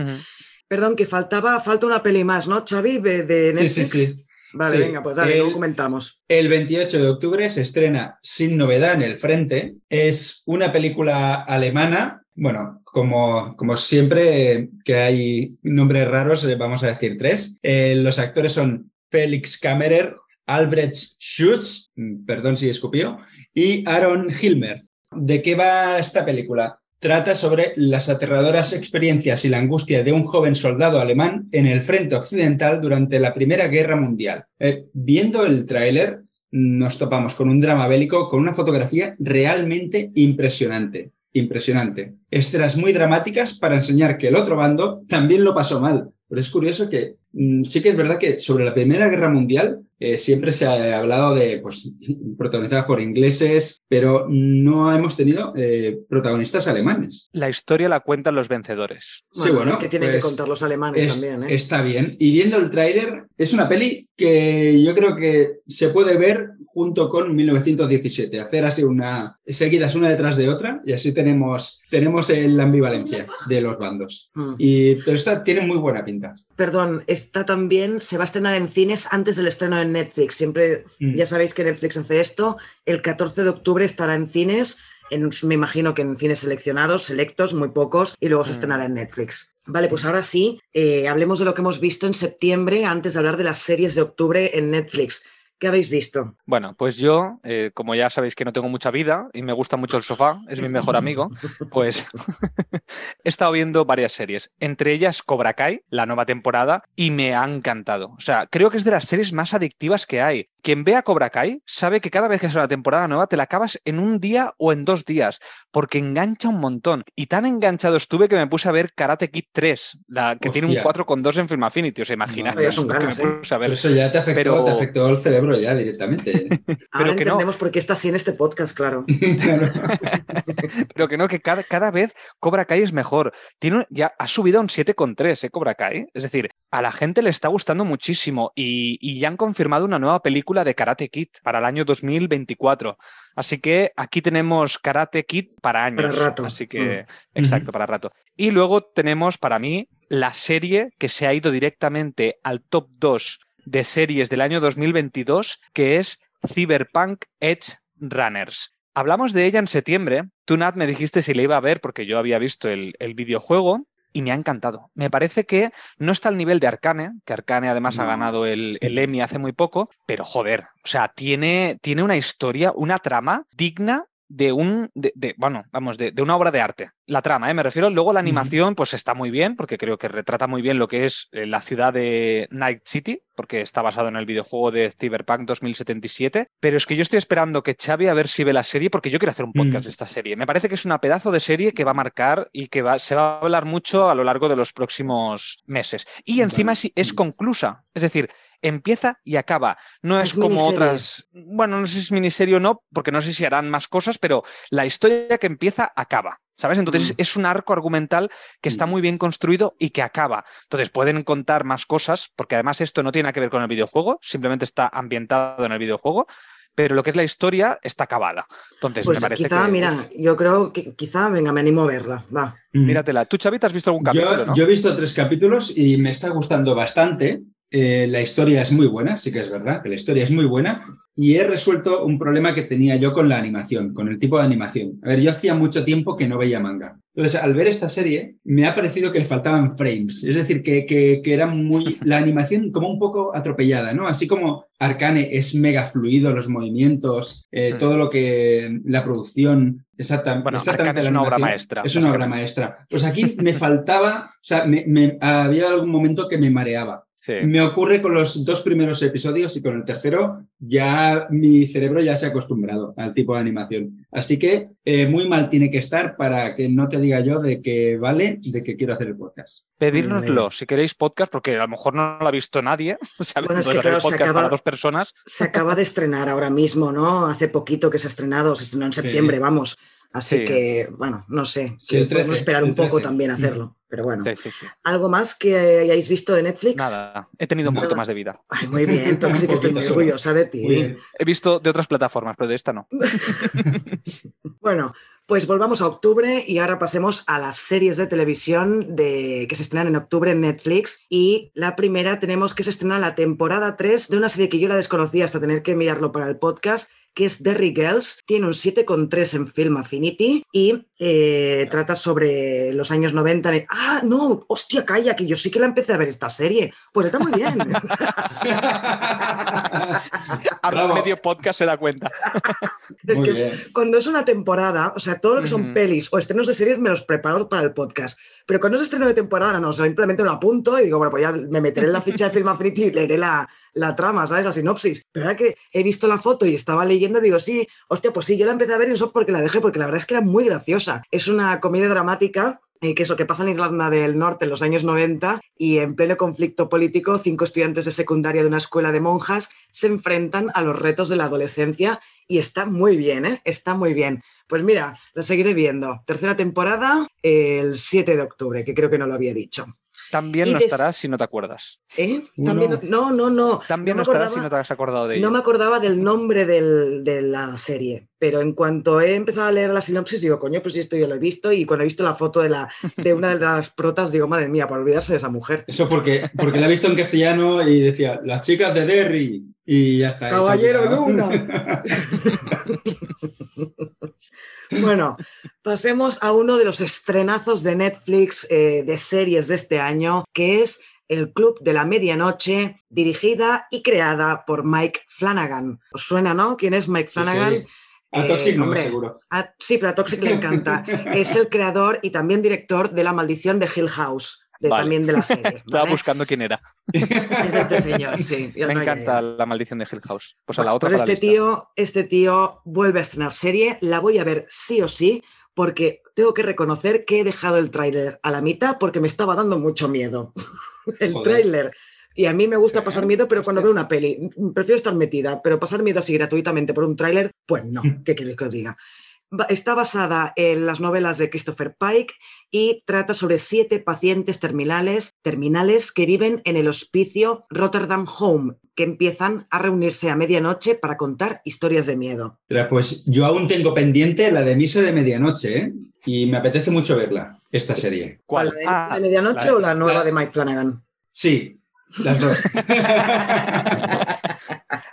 Perdón, que faltaba, falta una peli más, ¿no, Xavi? De, de Sí, Netflix. sí, sí. Vale, Sí. venga, pues dale, El- luego comentamos. El 28 de octubre se estrena Sin novedad en el frente. Es una película alemana. Bueno, como, como siempre que hay nombres raros, eh, vamos a decir tres. Eh, los actores son Felix Kammerer, Albrecht Schutz, mm, perdón si escupió, y Aaron Hilmer. ¿De qué va esta película? Trata sobre las aterradoras experiencias y la angustia de un joven soldado alemán en el frente occidental durante la Primera Guerra Mundial. Eh, viendo el tráiler, nos topamos con un drama bélico con una fotografía realmente impresionante. Impresionante. Escenas muy dramáticas para enseñar que el otro bando también lo pasó mal. Pero es curioso que mm, sí que es verdad que sobre la Primera Guerra Mundial eh, siempre se ha hablado de, pues, protagonizada por ingleses, pero no hemos tenido eh, protagonistas alemanes. La historia la cuentan los vencedores. Sí, bueno, que tienen que pues, contar los alemanes Es- también, ¿eh? Está bien. Y viendo el tráiler, es una peli que yo creo que se puede ver junto con 1917, hacer así una seguidas una detrás de otra y así tenemos, tenemos la ambivalencia de los bandos. Mm. Y, pero esta tiene muy buena pinta. Perdón, esta también se va a estrenar en cines antes del estreno en Netflix. Siempre, Mm. ya sabéis que Netflix hace esto. El 14 de octubre estará en cines, en- me imagino que en cines seleccionados, selectos, muy pocos, y luego se Mm. estrenará en Netflix. Vale, pues ahora sí, eh, hablemos de lo que hemos visto en septiembre antes de hablar de las series de octubre en Netflix. ¿Qué habéis visto? Bueno, pues yo, eh, como ya sabéis que no tengo mucha vida y me gusta mucho el sofá, es mi mejor amigo, pues he estado viendo varias series, entre ellas Cobra Kai, la nueva temporada, y me ha encantado. O sea, creo que es de las series más adictivas que hay. Quien vea Cobra Kai sabe que cada vez que es una temporada nueva te la acabas en un día o en dos días, porque engancha un montón. Y tan enganchado estuve que me puse a ver Karate Kid 3, la que tiene un Hostia. 4,2 en Film Affinity, o sea, son lo que ganas, me ¿eh? puse a Pero ver. eso ya te afectó, Pero- te afectó el cerebro ya directamente. Ahora que no. entendemos por qué está así en este podcast, claro. Claro. Pero que no, que cada, cada vez Cobra Kai es mejor. Tiene, un- ya ha subido a un 7,3, ¿eh? Cobra Kai. Es decir, a la gente le está gustando muchísimo y, y ya han confirmado una nueva película de Karate Kid para el año 2024. Así que aquí tenemos Karate Kid para años. Para rato. Así que, exacto, Ujú. para rato. Y luego tenemos para mí la serie que se ha ido directamente al top 2 de series del año 2022, que es Cyberpunk Edge Runners. Hablamos de ella en septiembre. Tú, Nat, me dijiste si la iba a ver porque yo había visto el, el videojuego y me ha encantado. Me parece que no está al nivel de Arcane, que Arcane además ha ganado el, el Emmy hace muy poco, pero joder, o sea, tiene, tiene una historia, una trama digna de un, de, de- bueno, vamos, de, de una obra de arte. La trama, ¿eh? me refiero. Luego la animación, pues está muy bien, porque creo que retrata muy bien lo que es eh, la ciudad de Night City, porque está basado en el videojuego de Cyberpunk 2077. Pero es que yo estoy esperando que Xavi a ver si ve la serie, porque yo quiero hacer un podcast Mm. de esta serie. Me parece que es una pedazo de serie que va a marcar y que va, se va a hablar mucho a lo largo de los próximos meses. Y encima es, es Mm. conclusa, es decir, empieza y acaba. No es, Es como miniserie. otras. Bueno, no sé si es miniserie o no, porque no sé si harán más cosas, pero la historia que empieza acaba. ¿Sabes? Entonces Mm. es un arco argumental que está Mm. muy bien construido y que acaba. Entonces pueden contar más cosas, porque además esto no tiene nada que ver con el videojuego, simplemente está ambientado en el videojuego, pero lo que es la historia está acabada. Entonces Pues me parece quizá, que. mira, yo creo que quizá, venga, me animo a verla. Va. Míratela. ¿Tú, Xavi, te has visto algún capítulo, yo, no? yo he visto tres capítulos y me está gustando bastante. Eh, la historia es muy buena, sí que es verdad, que la historia es muy buena. Y he resuelto un problema que tenía yo con la animación, con el tipo de animación. A ver, yo hacía mucho tiempo que no veía manga. Entonces, al ver esta serie, me ha parecido que le faltaban frames. Es decir, que, que, que era muy. La animación como un poco atropellada, ¿no? Así como Arcane es mega fluido, los movimientos, eh, Hmm. todo lo que. La producción. Exacta, Bueno, exactamente es una obra maestra, Es una obra maestra. Pues aquí me faltaba, o sea, me, me- había algún momento que me mareaba. Sí. Me ocurre con los dos primeros episodios y con el tercero ya mi cerebro ya se ha acostumbrado al tipo de animación. Así que eh, muy mal tiene que estar para que no te diga yo de que vale, de que quiero hacer el podcast. Pedírnoslo si queréis podcast, porque a lo mejor no lo ha visto nadie. ¿sabes? Bueno, es que claro, se acaba- para dos personas. Se acaba de estrenar ahora mismo, ¿no? Hace poquito que se ha estrenado, se estrenó en septiembre, vamos. Así Sí. que, bueno, no sé. Sí, podemos 13, esperar un poco 13. también a hacerlo. Pero bueno. Sí, sí, sí. ¿Algo más que hayáis visto de Netflix? Nada, he tenido un Nada. poquito más de vida. Ay, muy bien, Toxic, Un estoy muy orgullosa de ti. He visto de otras plataformas, pero de esta no. Bueno, pues volvamos a octubre y ahora pasemos a las series de televisión de, que se estrenan en octubre en Netflix. Y la primera tenemos que se estrena la temporada 3 de una serie que yo la desconocía hasta tener que mirarlo para el podcast, que es Derry Girls. Tiene un 7,3 en Film Affinity y eh, trata sobre los años 90. de- Ah, no, hostia, calla, que yo sí que la empecé a ver esta serie. Pues está muy bien. A medio podcast se da cuenta. Es Muy que bien. cuando es una temporada, o sea, todo lo que son pelis o estrenos de series me los preparo para el podcast. Pero cuando es estreno de temporada, no, simplemente me lo apunto y digo, bueno, pues ya me meteré en la ficha de Film Affinity y leeré la, la trama, ¿sabes? La sinopsis. Pero ahora que he visto la foto y estaba leyendo, digo, sí, hostia, pues sí, yo la empecé a ver y eso porque la dejé, porque la verdad es que era muy graciosa. Es una comedia dramática. Eh, que es lo que pasa en Irlanda del Norte en los años 90 y en pleno conflicto político, cinco estudiantes de secundaria de una escuela de monjas se enfrentan a los retos de la adolescencia y está muy bien, ¿eh? Está muy bien. Pues mira, la seguiré viendo. Tercera temporada, el 7 de octubre, que creo que no lo había dicho. También Y no des- estarás si no te acuerdas. ¿Eh? También, no, no, no. También no no, estarás si no te has acordado de ello. No me acordaba del nombre del- de la serie, pero en cuanto he empezado a leer la sinopsis, digo, coño, pues esto yo lo he visto. Y cuando he visto la foto de, la, de una de las protas, digo, madre mía, para olvidarse de esa mujer. Eso porque, porque la he visto en castellano y decía, las chicas de Derry. Y ya está. Caballero. Luna. Bueno, pasemos a uno de los estrenazos de Netflix eh, de series de este año, que es El Club de la Medianoche, dirigida y creada por Mike Flanagan. ¿Os suena, no? ¿Quién es Mike Flanagan? Sí, sí. A Eh, Toxic no, hombre, seguro. Sí, pero a Toxic le encanta. es el creador y también director de La Maldición de Hill House, de, Vale. también de las series. Estaba buscando quién era. Es este señor, sí. Me no, encanta la maldición de Hill House. Pues a la otra Pues para la este tío, este tío vuelve a estrenar serie, la voy a ver sí o sí, porque tengo que reconocer que he dejado el tráiler a la mitad porque me estaba dando mucho miedo. el tráiler. Y a mí me gusta pasar miedo, pero cuando veo una peli, mm, prefiero estar metida, pero pasar miedo así gratuitamente por un tráiler, pues no, ¿qué queréis que os diga? Está basada en las novelas de Christopher Pike y trata sobre siete pacientes terminales, terminales que viven en el hospicio Rotterdam Home, que empiezan a reunirse a medianoche para contar historias de miedo. Pero pues yo aún tengo pendiente la de Misa de Medianoche, ¿eh? Y me apetece mucho verla, esta serie. ¿Cuál? ¿La de, Ah, de medianoche la- o la nueva la- de Mike Flanagan? Sí, las dos.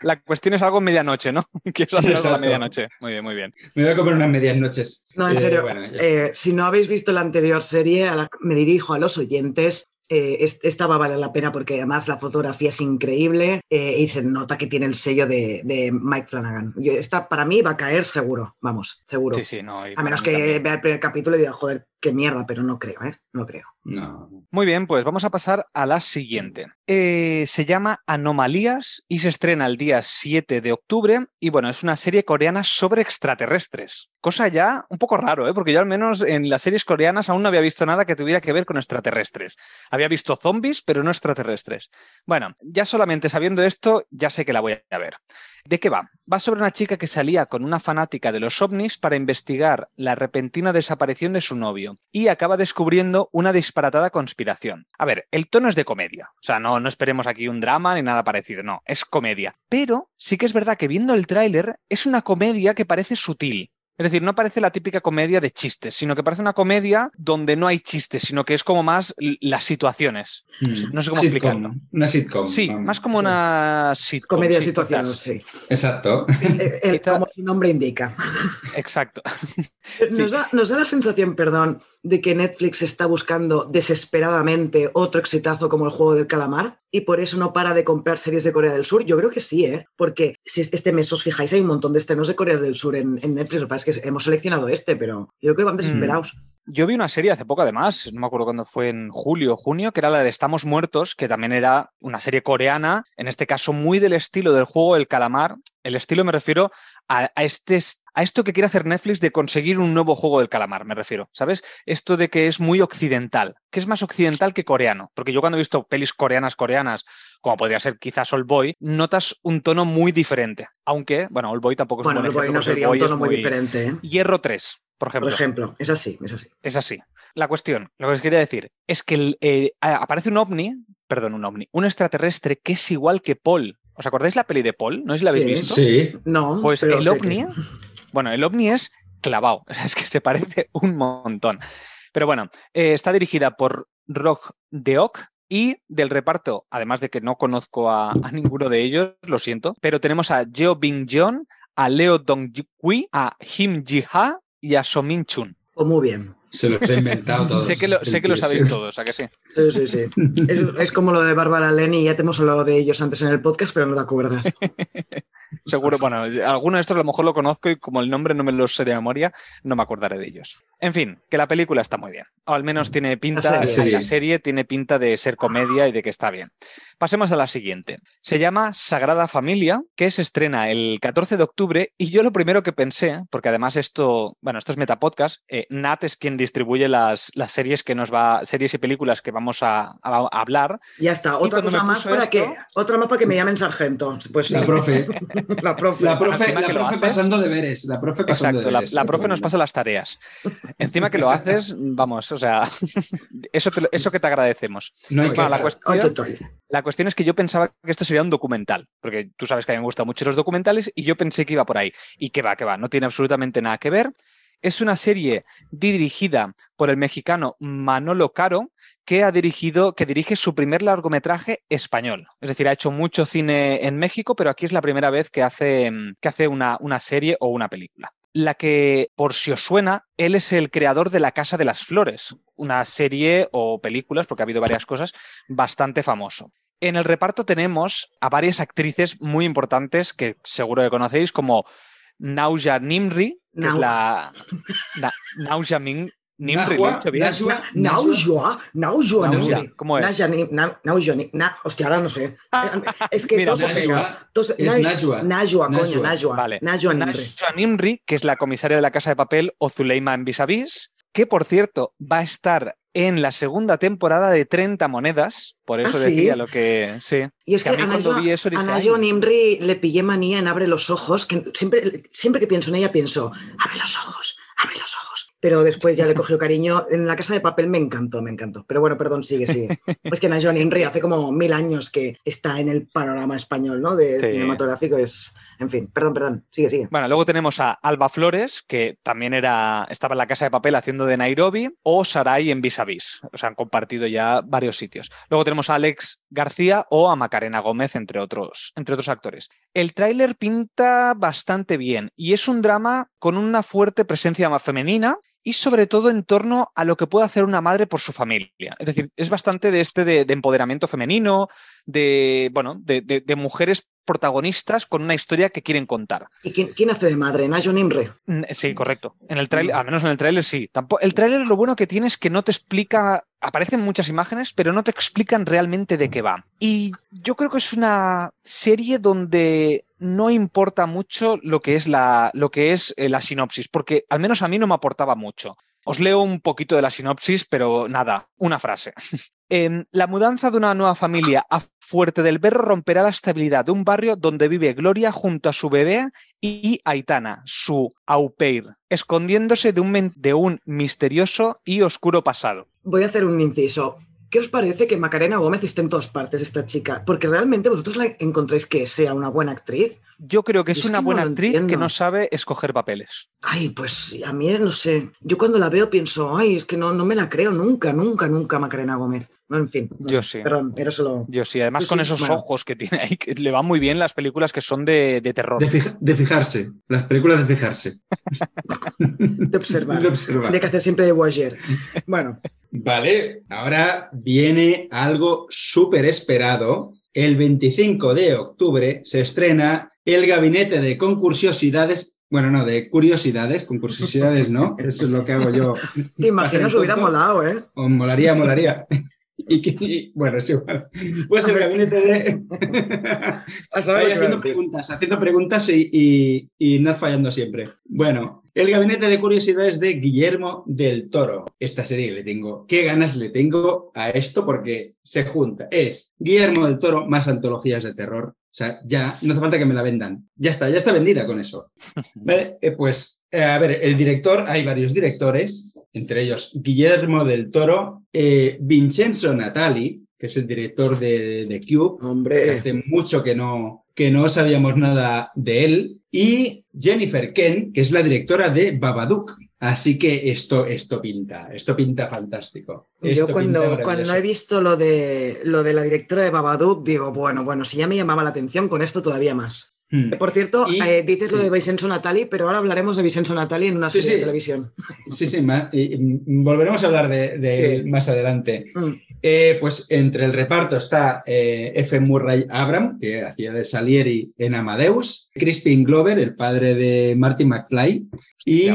La cuestión es algo medianoche, ¿no? Quiero hacer algo a la medianoche. Muy bien, muy bien. me voy a comer unas medias noches. No, en Eh, serio. bueno, eh, si no habéis visto la anterior serie, a la- me dirijo a los oyentes. eh, es- esta va a valer la pena porque además la fotografía es increíble eh, y se nota que tiene el sello de, de Mike Flanagan. Esta para mí va a caer seguro, vamos, seguro. Sí, sí, no. A menos que también. vea el primer capítulo y diga, joder, qué mierda, pero no creo, ¿eh? No creo. No. Muy bien, pues vamos a pasar a la siguiente. Eh, se llama Anomalías y se estrena el día 7 de octubre. Y bueno, es una serie coreana sobre extraterrestres. Cosa ya un poco raro, ¿eh? porque yo al menos en las series coreanas aún no había visto nada que tuviera que ver con extraterrestres. Había visto zombies, pero no extraterrestres. Bueno, ya solamente sabiendo esto, ya sé que la voy a ver. ¿De qué va? Va sobre una chica que salía con una fanática de los ovnis para investigar la repentina desaparición de su novio y acaba descubriendo una disparatada conspiración. A ver, el tono es de comedia, o sea, no, no esperemos aquí un drama ni nada parecido, no, es comedia. Pero sí que es verdad que viendo el tráiler es una comedia que parece sutil. Es decir, no parece la típica comedia de chistes, sino que parece una comedia donde no hay chistes, sino que es como más las situaciones. Mm. No sé cómo Sitcom, explicarlo. Una sitcom. Sí, vamos. más como sí. una sitcom. Comedia de sí, situaciones, quizás. sí. Exacto. Como su nombre indica. Exacto. Nos, da, nos da la sensación, perdón, de que Netflix está buscando desesperadamente otro exitazo como el juego del calamar y por eso no para de comprar series de Corea del Sur. Yo creo que sí, ¿eh? Porque si este mes os fijáis, hay un montón de estrenos de Corea del Sur en, en Netflix. Lo que pasa es que hemos seleccionado este, pero yo creo que van desesperados. Yo vi una serie hace poco, además, no me acuerdo cuándo fue, en julio o junio, que era la de Estamos Muertos, que también era una serie coreana, en este caso muy del estilo del juego del calamar. El estilo me refiero a, a este, a esto que quiere hacer Netflix de conseguir un nuevo juego del calamar, me refiero. ¿Sabes? Esto de que es muy occidental, que es más occidental que coreano. Porque yo cuando he visto pelis coreanas, coreanas, como podría ser quizás Old Boy, notas un tono muy diferente. Aunque, bueno, Old Boy tampoco es Bueno, un buen Boy no ejemplo, sería un Old Boy tono es muy diferente. ¿eh? Hierro 3, por ejemplo. Por ejemplo, es así, es así. Es así. La cuestión, lo que os quería decir, es que eh, aparece un ovni, perdón, un ovni, un extraterrestre que es igual que Paul. ¿Os acordáis la peli de Paul? ¿No sé si la habéis Sí. visto? Sí. No, Pues pero el sé ovni, que- bueno, el ovni es clavado, es que se parece un montón. Pero bueno, eh, está dirigida por Rock Deok y del reparto, además de que no conozco a, a ninguno de ellos, lo siento, pero tenemos a Jeo Bing Jeon, a Leo Dong Kui, a Kim Ji Ha y a Somin Chun. Pues muy bien. Se los he inventado todos. Sé que lo, sé que lo sabéis todos, ¿a que sí? Sí, sí, sí. Es, es como lo de Bárbara Leni, ya te hemos hablado de ellos antes en el podcast, pero no te acuerdas. Seguro, bueno, alguno de estos a lo mejor lo conozco y como el nombre no me lo sé de memoria, no me acordaré de ellos. En fin, que la película está muy bien. O al menos tiene pinta, La serie. la serie tiene pinta de ser comedia y de que está bien. Pasemos a la siguiente. Se llama Sagrada Familia, que se estrena el 14 de octubre y yo lo primero que pensé, porque además esto, bueno, esto es Metapodcast, eh, Nat es quien distribuye las, las series que nos va, series y películas que vamos a, a- a hablar. Ya está, otra cosa más para esto- que otra más para que me llamen sargento. Pues sí. La profe. La profe. La profe, la que profe haces- pasando deberes. La profe pasando Exacto, la, deberes. la profe nos pasa las tareas. Encima que lo haces, vamos, o sea, eso, te eso que te agradecemos. No hay que... La cuestión-. La cuestión es que yo pensaba que esto sería un documental, porque tú sabes que a mí me gustan mucho los documentales y yo pensé que iba por ahí. Y que va, que va, no tiene absolutamente nada que ver. Es una serie dirigida por el mexicano Manolo Caro, que ha dirigido, que dirige su primer largometraje español. Es decir, ha hecho mucho cine en México, pero aquí es la primera vez que hace, que hace una, una serie o una película. La que, por si os suena, él es el creador de La Casa de las Flores, una serie o películas, porque ha habido varias cosas, bastante famoso. En el reparto tenemos a varias actrices muy importantes que seguro que conocéis, como Nauja Nimri, que es la. Na- Nauja Min- Nimri, lo he bien. Naujua, Naujua, Naujua, Nimri. ¿cómo es? Naja Ni- Na- Naujua Ni- Na- Hostia, ahora no sé. Es que Mira, todo se Najwa. pega. Todo se- Es Naj- Najwa. Najwa, coño. Vale. Najwa Nimri. Nimri, que es la comisaria de la Casa de Papel, o Zuleima en Vis a Vis, que por cierto va a estar en la segunda temporada de 30 monedas. Por eso ¿Ah, sí? decía lo que. Sí. Y es Que que, a mí a cuando vi eso dije, a Najwa "Ay". Nimri le pillé manía en Abre los Ojos, que siempre, siempre que pienso en ella pienso, abre los ojos, abre los ojos. Pero después ya le cogió cariño. En la casa de papel me encantó, me encantó. Pero bueno, perdón, sigue, sigue. es que Najwa Nimri hace como mil años que está en el panorama español, ¿no? De Sí. cinematográfico. Es, en fin, perdón, perdón. Sigue, sigue. Bueno, luego tenemos a Alba Flores, que también era, estaba en la Casa de Papel haciendo de Nairobi, o Sarai en Vis a Vis. O sea, han compartido ya varios sitios. Luego tenemos a Alex García o a Macarena Gómez, entre otros, entre otros actores. El tráiler pinta bastante bien y es un drama con una fuerte presencia femenina y sobre todo en torno a lo que puede hacer una madre por su familia. Es decir, es bastante de este de, de empoderamiento femenino, de, bueno, de- de mujeres protagonistas con una historia que quieren contar. ¿Y quién, quién hace de madre? Najwa Nimri. Mm, Sí, correcto. En el tráiler, al menos en el tráiler sí. Tampo- el tráiler lo bueno que tiene es que no te explica, aparecen muchas imágenes, pero no te explican realmente de qué va. Y yo creo que es una serie donde no importa mucho lo que es la, lo que es eh, la sinopsis, porque al menos a mí no me aportaba mucho. Os leo un poquito de la sinopsis, pero nada, una frase. La mudanza de una nueva familia a Fuerte del Berro romperá la estabilidad de un barrio donde vive Gloria junto a su bebé y Aitana, su au pair, escondiéndose de un, de un misterioso y oscuro pasado. Voy a hacer un inciso. ¿Qué os parece que Macarena Gómez esté en todas partes, esta chica? Porque realmente vosotros la encontráis que sea una buena actriz. Yo creo que es, Es una que buena actriz que no sabe escoger papeles. Ay, pues a mí no sé. Yo cuando la veo pienso, ay, es que no, no me la creo nunca, nunca, nunca Macarena Gómez. No, en fin. no Yo sé. sí. Perdón, era solo. Yo sí, además Yo con sí, esos bueno. ojos que tiene ahí, que le van muy bien las películas que son de, de terror. De, fija- de fijarse. Las películas de fijarse. De observar. De observar. Tendría que hacer siempre de Voyager. Bueno, Vale, ahora viene algo súper esperado. El 25 de octubre se estrena El Gabinete de Concursiosidades. Bueno, no, de curiosidades, con curiosidades no, eso es lo que hago yo. Te imaginas, hubiera molado, ¿eh? O molaría, molaría. Y que, y- bueno, es igual. Pues el gabinete de. A saber Ahí lo que iba a haciendo preguntas, haciendo preguntas y, y, y no fallando siempre. Bueno, el gabinete de curiosidades de Guillermo del Toro. Esta serie le tengo. ¿Qué ganas le tengo a esto? Porque se junta. Es Guillermo del Toro más antologías de terror. O sea, ya no hace falta que me la vendan. Ya está, ya está vendida con eso. Vale, eh, pues, eh, a ver, el director, hay varios directores, entre ellos Guillermo del Toro, eh, Vincenzo Natali, que es el director de, de Cube, que Hombre, hace mucho que no, que no sabíamos nada de él, y Jennifer Ken, que es la directora de Babadook. Así que esto, esto pinta, esto pinta fantástico. yo cuando, cuando he visto lo de, lo de la directora de Babadook, digo, bueno, bueno, si ya me llamaba la atención, con esto todavía más. Hmm. Por cierto, Y- eh, dices lo de Vincenzo Natali, pero ahora hablaremos de Vincenzo Natali en una serie sí. de televisión. Sí, sí, y- y volveremos a hablar de, de él más adelante. Mm. Eh, pues entre el reparto está eh, F. Murray Abram, que hacía de Salieri en Amadeus, Crispin Glover, el padre de Martin McFly, y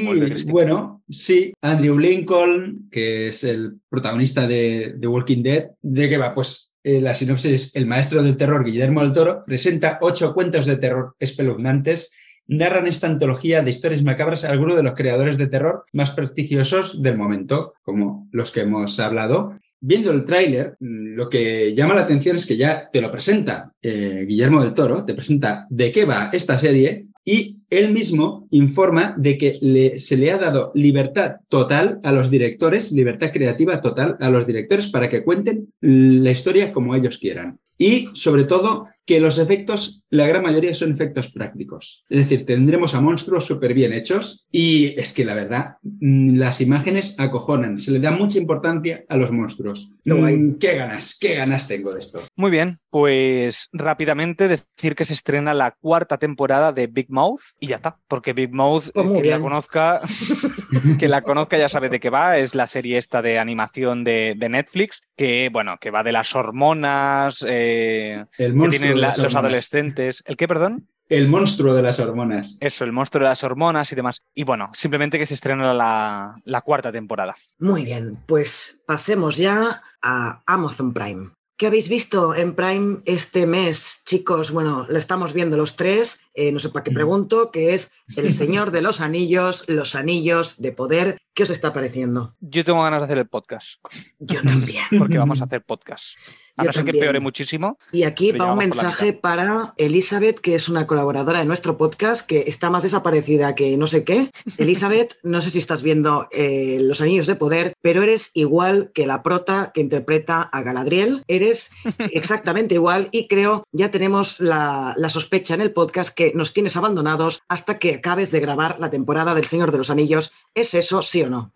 bueno, sí, Andrew Lincoln, que es el protagonista de The Walking Dead. ¿De qué va? Pues eh, la sinopsis, el maestro del terror Guillermo del Toro presenta ocho cuentos de terror espeluznantes narran esta antología de historias macabras a algunos de los creadores de terror más prestigiosos del momento, como los que hemos hablado. Viendo el tráiler, mm, lo que llama la atención es que ya te lo presenta eh, Guillermo del Toro, te presenta de qué va esta serie y él mismo informa de que se le ha dado libertad total a los directores, libertad creativa total a los directores para que cuenten la historia como ellos quieran. Y sobre todo que los efectos, la gran mayoría son efectos prácticos. Es decir, tendremos a monstruos súper bien hechos y es que la verdad, mm, las imágenes acojonan, se le da mucha importancia a los monstruos. Qué guay. Mm, ¿Qué ganas? ¿Qué ganas tengo de esto? Muy bien, pues rápidamente decir que se estrena la cuarta temporada de Big Mouth y ya está, porque Big Mouth, Pues quien la conozca, que la conozca ya sabe de qué va, es la serie esta de animación de, de Netflix, que bueno, que va de las hormonas, eh, El que monstruo tienen la- los adolescentes. ¿El qué, perdón? El monstruo de las hormonas. Eso, el monstruo de las hormonas y demás. Y bueno, simplemente que se estrena la, la cuarta temporada. Muy bien, pues pasemos ya a Amazon Prime. ¿Qué habéis visto en Prime este mes, chicos? Bueno, lo estamos viendo los tres, eh, no sé para qué Mm. pregunto, que es El Señor de los Anillos, los Anillos de Poder. ¿Qué os está pareciendo? Yo tengo ganas de hacer el podcast, Yo también. porque vamos a hacer podcast. A Yo no ser que también. peore muchísimo. Y aquí va un mensaje para Elizabeth, que es una colaboradora de nuestro podcast, que está más desaparecida que no sé qué. Elizabeth, no sé si estás viendo eh, Los Anillos de Poder, pero eres igual que la prota que interpreta a Galadriel. Eres exactamente igual y creo ya tenemos la, la sospecha en el podcast que nos tienes abandonados hasta que acabes de grabar la temporada del Señor de los Anillos. ¿Es eso, sí o no?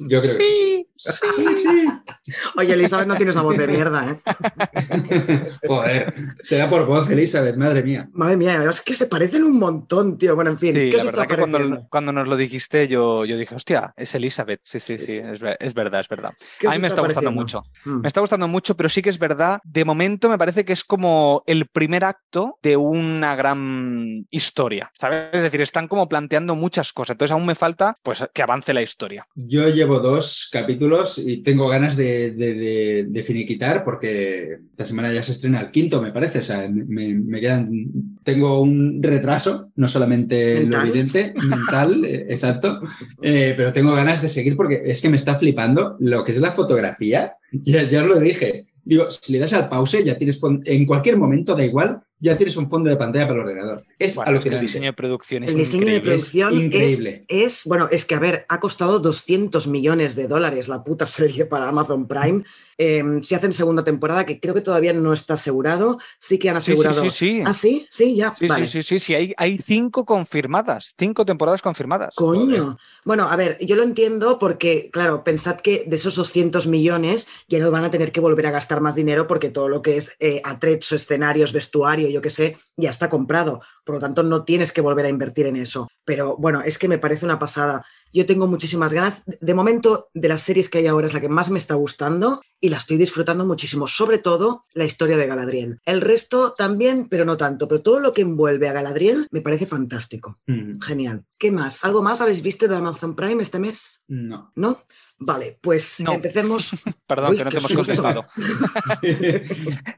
Yo creo que sí. Oye, Elizabeth, no tienes esa voz de mierda, ¿eh? Joder, será por voz, Elizabeth, madre mía. Madre mía, es que se parecen un montón, tío. Bueno, en fin, Sí, ¿qué la os verdad está que cuando, cuando nos lo dijiste yo, yo dije, hostia, es Elizabeth. Sí, sí, Sí, sí, sí. Es, ver- es verdad, es verdad. ¿Qué os A mí me está gustando mucho. Mm. Me está gustando mucho, pero sí que es verdad, de momento me parece que es como el primer acto de una gran historia, ¿sabes? Es decir, están como planteando muchas cosas, entonces aún me falta pues que avance la historia. Yo llevo dos capítulos y tengo ganas de, de- de- de finiquitar porque esta semana ya se estrena el quinto, me parece. O sea, me, me quedan. Tengo un retraso, no solamente ¿Mental? lo evidente, mental, eh, exacto. eh, pero tengo ganas de seguir porque es que me está flipando lo que es la fotografía. Ya, ya os lo dije. Digo, si le das al pause, ya tienes en cualquier momento, da igual, ya tienes un fondo de pantalla para el ordenador. Es Bueno, es que el diseño de producción es El diseño de increíble. producción es, increíble. es, bueno, es que a ver, ha costado 200 millones de dólares la puta serie para Amazon Prime. Eh, si hacen segunda temporada, que creo que todavía no está asegurado, sí que han Sí, sí, asegurado. sí, sí. Ah, sí, sí, ya. Sí, vale. sí, sí, sí, sí, hay, hay cinco confirmadas, cinco temporadas confirmadas. Coño. Bueno, a ver, yo lo entiendo porque, claro, pensad que de esos 200 millones ya no van a tener que volver a gastar más dinero porque todo lo que es eh, atrecho, escenarios, vestuario, yo qué sé, ya está comprado. Por lo tanto, no tienes que volver a invertir en eso. Pero bueno, es que me parece una pasada. Yo tengo muchísimas ganas. De momento, de las series que hay ahora es la que más me está gustando y la estoy disfrutando muchísimo, sobre todo la historia de Galadriel. El resto también, pero no tanto, pero todo lo que envuelve a Galadriel me parece fantástico. Mm, Genial. ¿Qué más? ¿Algo más habéis visto de Amazon Prime este mes? No. ¿No? Vale, pues No. empecemos. Perdón, Uy, que no te hemos susto. contestado.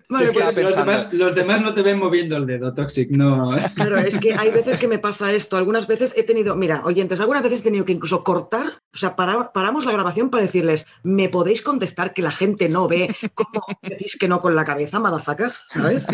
Vale, es que estaba los, demás, los demás no te ven moviendo el dedo, Toxic, no. Claro, es que hay veces que me pasa esto. Algunas veces he tenido, mira, oyentes, algunas veces he tenido que incluso cortar, o sea, paramos la grabación para decirles, ¿me podéis contestar que la gente no ve cómo decís que no con la cabeza, madafacas? ¿Sabes?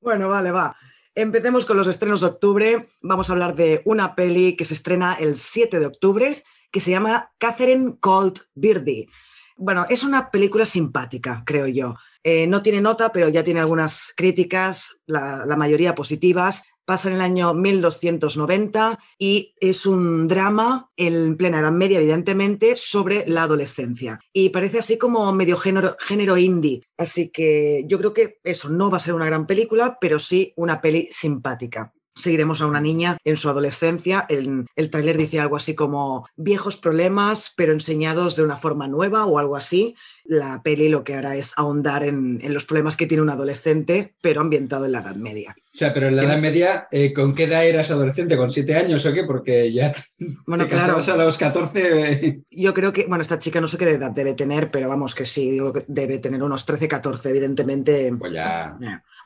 Bueno, vale, va. Empecemos con los estrenos de octubre. Vamos a hablar de una peli que se estrena el 7 de octubre, que se llama Catherine Cold Birdie. Bueno, es una película simpática, creo yo. Eh, no tiene nota, pero ya tiene algunas críticas, la, mayoría positivas. Pasa en el año 1290 y es un drama en plena Edad Media, evidentemente, sobre la adolescencia. Y parece así como medio género indie. Así que yo creo que eso no va a ser una gran película, pero sí una peli simpática. Seguiremos a una niña en su adolescencia. El, el tráiler dice algo así como viejos problemas, pero enseñados de una forma nueva o algo así. La peli lo que hará es ahondar en, en los problemas que tiene un adolescente, pero ambientado en la Edad Media. O sea, pero en la Edad Media, eh, ¿con qué edad eras adolescente? ¿Con siete años o qué? Porque ya Bueno, te claro, a los 14. eh, yo creo que, bueno, esta chica no sé qué edad debe tener, pero vamos que sí, digo que debe tener unos 13, 14, evidentemente. Pues ya.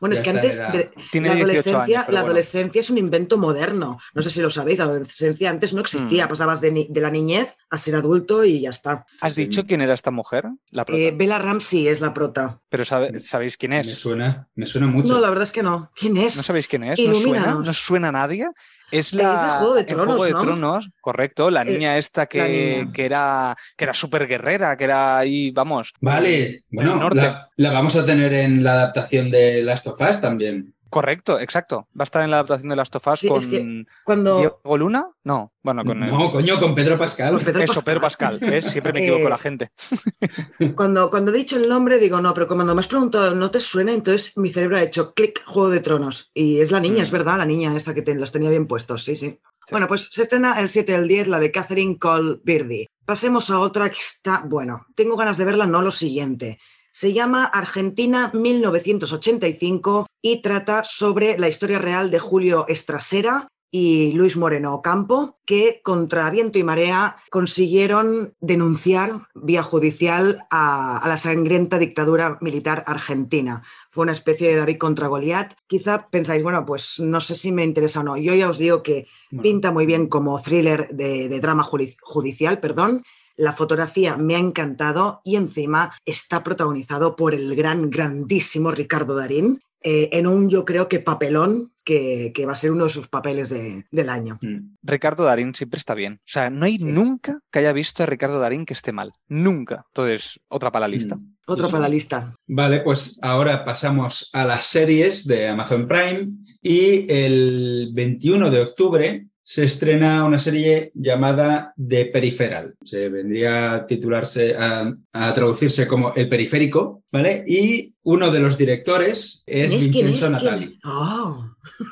Bueno, Ya es que antes de- la 18 adolescencia, años, la bueno. adolescencia es un invento moderno. No sé si lo sabéis, la adolescencia antes no existía, Mm. pasabas de, ni- de la niñez a ser adulto y ya está. ¿Has dicho quién era esta mujer? La prota. Eh, Bella Ramsey es la prota. Pero sabe- ¿sabéis quién Me es? suena, me suena mucho. No, la verdad es que no. ¿Quién es? ¿No sabéis quién es? ¿No suena? ¿No suena a nadie? Es la Juego de Tronos, Juego de ¿no? Tronos, correcto. La Eh, niña esta que, niña. que era que era súper guerrera, que era ahí, vamos. Vale, bueno, norte. la, la vamos a tener en la adaptación de Last of Us también. Correcto, exacto. Va a estar en la adaptación de Last of Us Sí, es con que Cuando Diego Luna. No, bueno, con el- No, coño, con Pedro Pascal. Con Pedro eso, Pascal. Pedro Pascal. ¿ves? Siempre me Eh, equivoco la gente. Cuando, cuando he dicho el nombre, digo, no, pero cuando me has preguntado, ¿no te suena? Entonces mi cerebro ha hecho clic, Juego de Tronos. Y es la niña, Mm. es verdad, la niña esta que te- los tenía bien puestos, sí, sí. Bueno, pues se estrena el 7 del 10, la de Catherine Cole Birdie. Pasemos a otra que está, bueno, tengo ganas de verla, no lo siguiente. Se llama Argentina 1985 y trata sobre la historia real de Julio Estrasera y Luis Moreno Ocampo, que contra viento y marea consiguieron denunciar vía judicial a, a la sangrienta dictadura militar argentina. Fue una especie de David contra Goliat. Quizá pensáis, bueno, pues no sé si me interesa o no. Yo ya os digo que Bueno, pinta muy bien como thriller de, de drama judi- judicial, perdón. La fotografía me ha encantado y encima está protagonizado por el gran, grandísimo Ricardo Darín eh, en un, yo creo que papelón que, que va a ser uno de sus papeles de- del año. mm. Ricardo Darín siempre está bien. O sea, no hay Sí. nunca que haya visto a Ricardo Darín que esté mal. Nunca. Entonces, otra para la lista. Mm. Otro Eso. para la lista. Vale, pues ahora pasamos a las series de Amazon Prime y el 21 de octubre se estrena una serie llamada The Peripheral. Se vendría a titularse, a, a traducirse como El Periférico, ¿vale? Y uno de los directores es ¿Quién es? ¿Quién es? Vincenzo ¿Quién? Natali. Oh,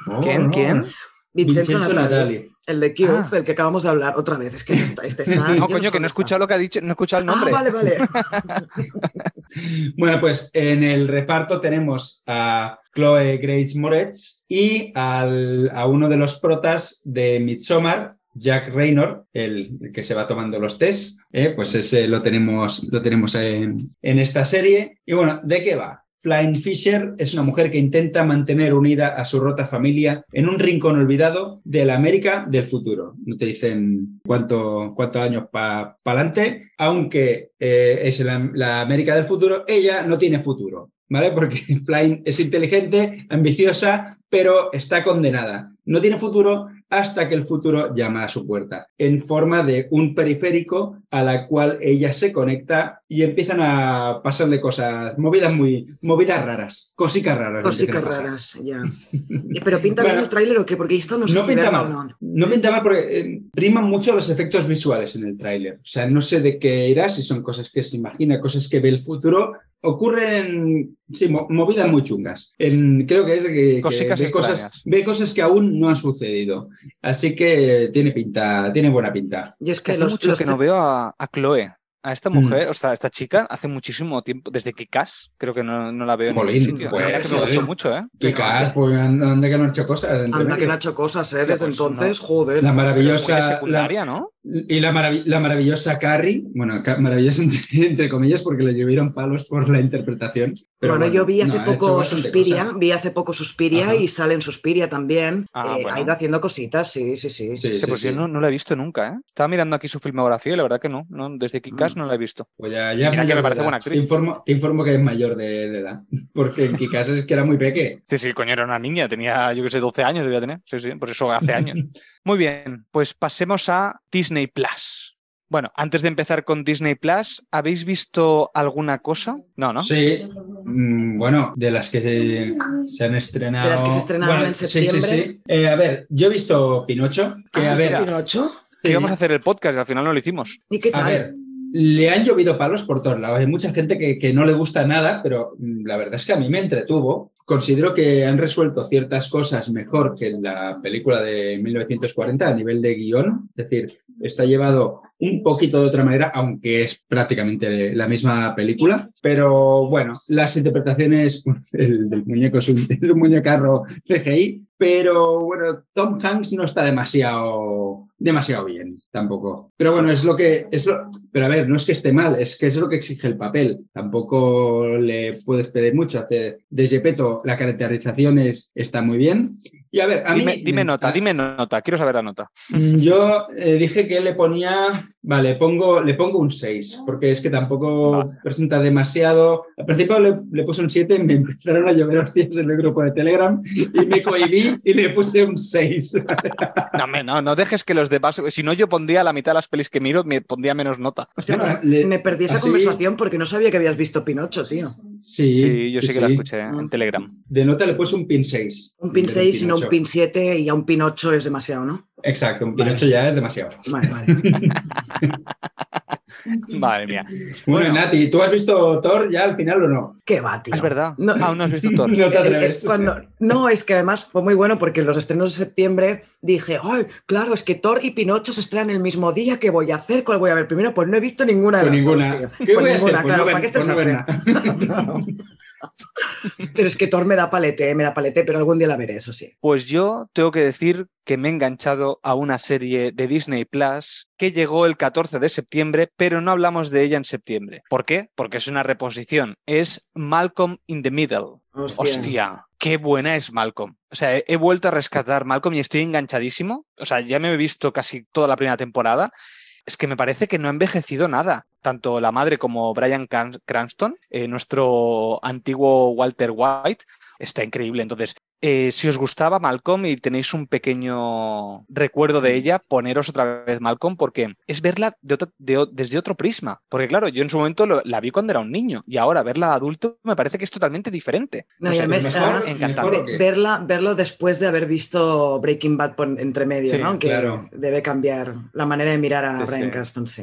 Oh, ¿Quién? no. ¿Quién? Vincenzo, Vincenzo Natali, Natali. El de Cube, Ah. el que acabamos de hablar otra vez. Es que este está, este está- No, coño, que no he escuchado lo que ha dicho, no he escuchado el está. nombre. Ah, vale, vale. Bueno, pues en el reparto tenemos a Chloe Grace Moretz y al- a uno de los protas de Midsommar, Jack Raynor, el, que se va tomando los test, ¿eh? pues ese lo tenemos, lo tenemos en, en esta serie. Y bueno, ¿de qué va? Flying Fisher es una mujer que intenta mantener unida a su rota familia en un rincón olvidado de la América del futuro. No te dicen cuánto, cuántos años para adelante, aunque eh, es la América del futuro, ella no tiene futuro, ¿vale? Porque Flying es inteligente, ambiciosa, pero está condenada. No tiene futuro hasta que el futuro llama a su puerta, en forma de un periférico a la cual ella se conecta y empiezan a pasarle cosas, movidas muy, movidas raras, cositas raras. pasar. raras, ya. Pero pinta bien Bueno, el tráiler o qué, porque esto no sé No si pinta mal. no. No pinta mal porque eh, priman mucho los efectos visuales en el tráiler. O sea, no sé de qué irá, si son cosas que se imagina, cosas que ve el futuro, ocurren sí, mo- movidas muy chungas. En- creo que es de que, que ve, cosas, ve cosas que aún no han sucedido. Así que tiene pinta, tiene buena pinta. Y es Que hace los, mucho los- que no veo a, a Chloe. A esta Mm. mujer, o sea, a esta chica, hace muchísimo tiempo, desde Kikas, creo que no, no la veo en ningún sitio. pues, Mira que me joder. gustó mucho, ¿eh? Quizás, pues anda que no ha hecho cosas. Anda que no ha hecho cosas, ¿eh? Desde pues entonces, no. joder. La maravillosa. la- secundaria, ¿no? Y la, marav- la maravillosa Carrie, bueno, maravillosa entre, entre comillas porque le llovieron palos por la interpretación. Pero bueno, yo vi no, hace ha hecho poco Suspiria, vi hace poco Suspiria Ajá. y sale en Suspiria también. Ah, Eh, bueno. Ha ido haciendo cositas, sí, sí, sí. Sí, Hostia, pues yo no, no la he visto nunca, ¿eh? Estaba mirando aquí su filmografía y la verdad que no. no desde Kikas Mm. no la he visto. Pues ya, ya Mira que me parece buena actriz. Te informo, te informo que es mayor de, de edad. Porque en Kikas es que era muy peque. Sí, sí, coño, era una niña, tenía, yo que sé, 12 años debía tener. Sí, sí, por eso hace años. Muy bien, pues pasemos a Disney Plus. Bueno, antes de empezar con Disney Plus, ¿habéis visto alguna cosa? No, ¿no? Sí. Mm, bueno, de las que se, se han estrenado. De las que se estrenaron Bueno, en sí, sí, septiembre. sí. Eh, a ver, yo he visto Pinocho. Que, ¿Has a visto ver, Pinocho? Que sí. íbamos a hacer el podcast y al final no lo hicimos. ¿Y qué A tal? ver, le han llovido palos por todos lados. Hay mucha gente que, que no le gusta nada, pero mm, la verdad es que a mí me entretuvo. Considero que han resuelto ciertas cosas mejor que en la película de 1940 a nivel de guion. Es decir, está llevado un poquito de otra manera, aunque es prácticamente la misma película. Pero bueno, las interpretaciones, el del muñeco es un, es un muñecarro CGI, pero bueno, Tom Hanks no está demasiado, demasiado bien tampoco. Pero bueno, es lo que es lo, pero a ver, no es que esté mal, es que es lo que exige el papel. Tampoco le puedes pedir mucho. Hace de la caracterización es, está muy bien. Y a ver, a Dime, mí dime me- nota, a- dime nota, quiero saber la nota. Mm, Yo eh, dije que le ponía, vale, pongo, le pongo un 6, porque es que tampoco Vale. presenta demasiado. Al principio le, le puse un 7, me empezaron a llover hostias en el grupo de Telegram y me cohibí y le puse un 6. No, hombre, no, no dejes que los demás. Si no, yo pondría la mitad de las pelis que miro, me pondría menos nota. Hostia, Bueno, me, le- me perdí esa así- conversación porque no sabía que habías visto Pinocho, tío. Sí, Sí, yo sí, que la escuché en Telegram. De nota le puse un pin 6. Un pin 6 y no un pin 7 y a un pin 8 es demasiado, ¿no? Exacto, un 8 ya es demasiado. Vale, vale. Madre mía. Bueno, Bueno. Nati, ¿tú has visto Thor ya al final o no? ¿Qué va, tío? Es verdad. No, Aún no has visto Thor. No te Eh, eh, atreves. cuando- no, es que además fue muy bueno porque en los estrenos de septiembre dije, ¡ay, claro, es que Thor y Pinocho se estrenan el mismo día! ¿Qué voy a hacer? ¿Cuál voy a ver primero? Pues no he visto ninguna de Pues las ninguna. dos, tío. ¿Qué Pues voy a hacer? ninguna, Pues claro, no ver- ¿para qué pues no. Pero es que Thor me da palete, me da palete, pero algún día la veré, eso sí. Pues yo tengo que decir que me he enganchado a una serie de Disney Plus que llegó el 14 de septiembre, pero no hablamos de ella en septiembre. ¿Por qué? Porque es una reposición. Es Malcolm in the Middle. Hostia. Hostia, qué buena es Malcolm. O sea, he, he vuelto a rescatar Malcolm y estoy enganchadísimo. O sea, ya me he visto casi toda la primera temporada. Es que me parece que no ha envejecido nada. Tanto la madre como Brian Cran- Cranston, eh, nuestro antiguo Walter White, está increíble. Entonces, eh, si os gustaba Malcolm y tenéis un pequeño recuerdo de ella, poneros otra vez Malcolm porque es verla de otro- de o- desde otro prisma. Porque claro, yo en su momento lo- la vi cuando era un niño y ahora verla de adulto me parece que es totalmente diferente. No, sé, además- me está además, o qué? Verla, verlo después de haber visto Breaking Bad por entre medio, Sí, ¿no? Que claro. debe cambiar la manera de mirar a Sí, Brian sí. Cranston, sí.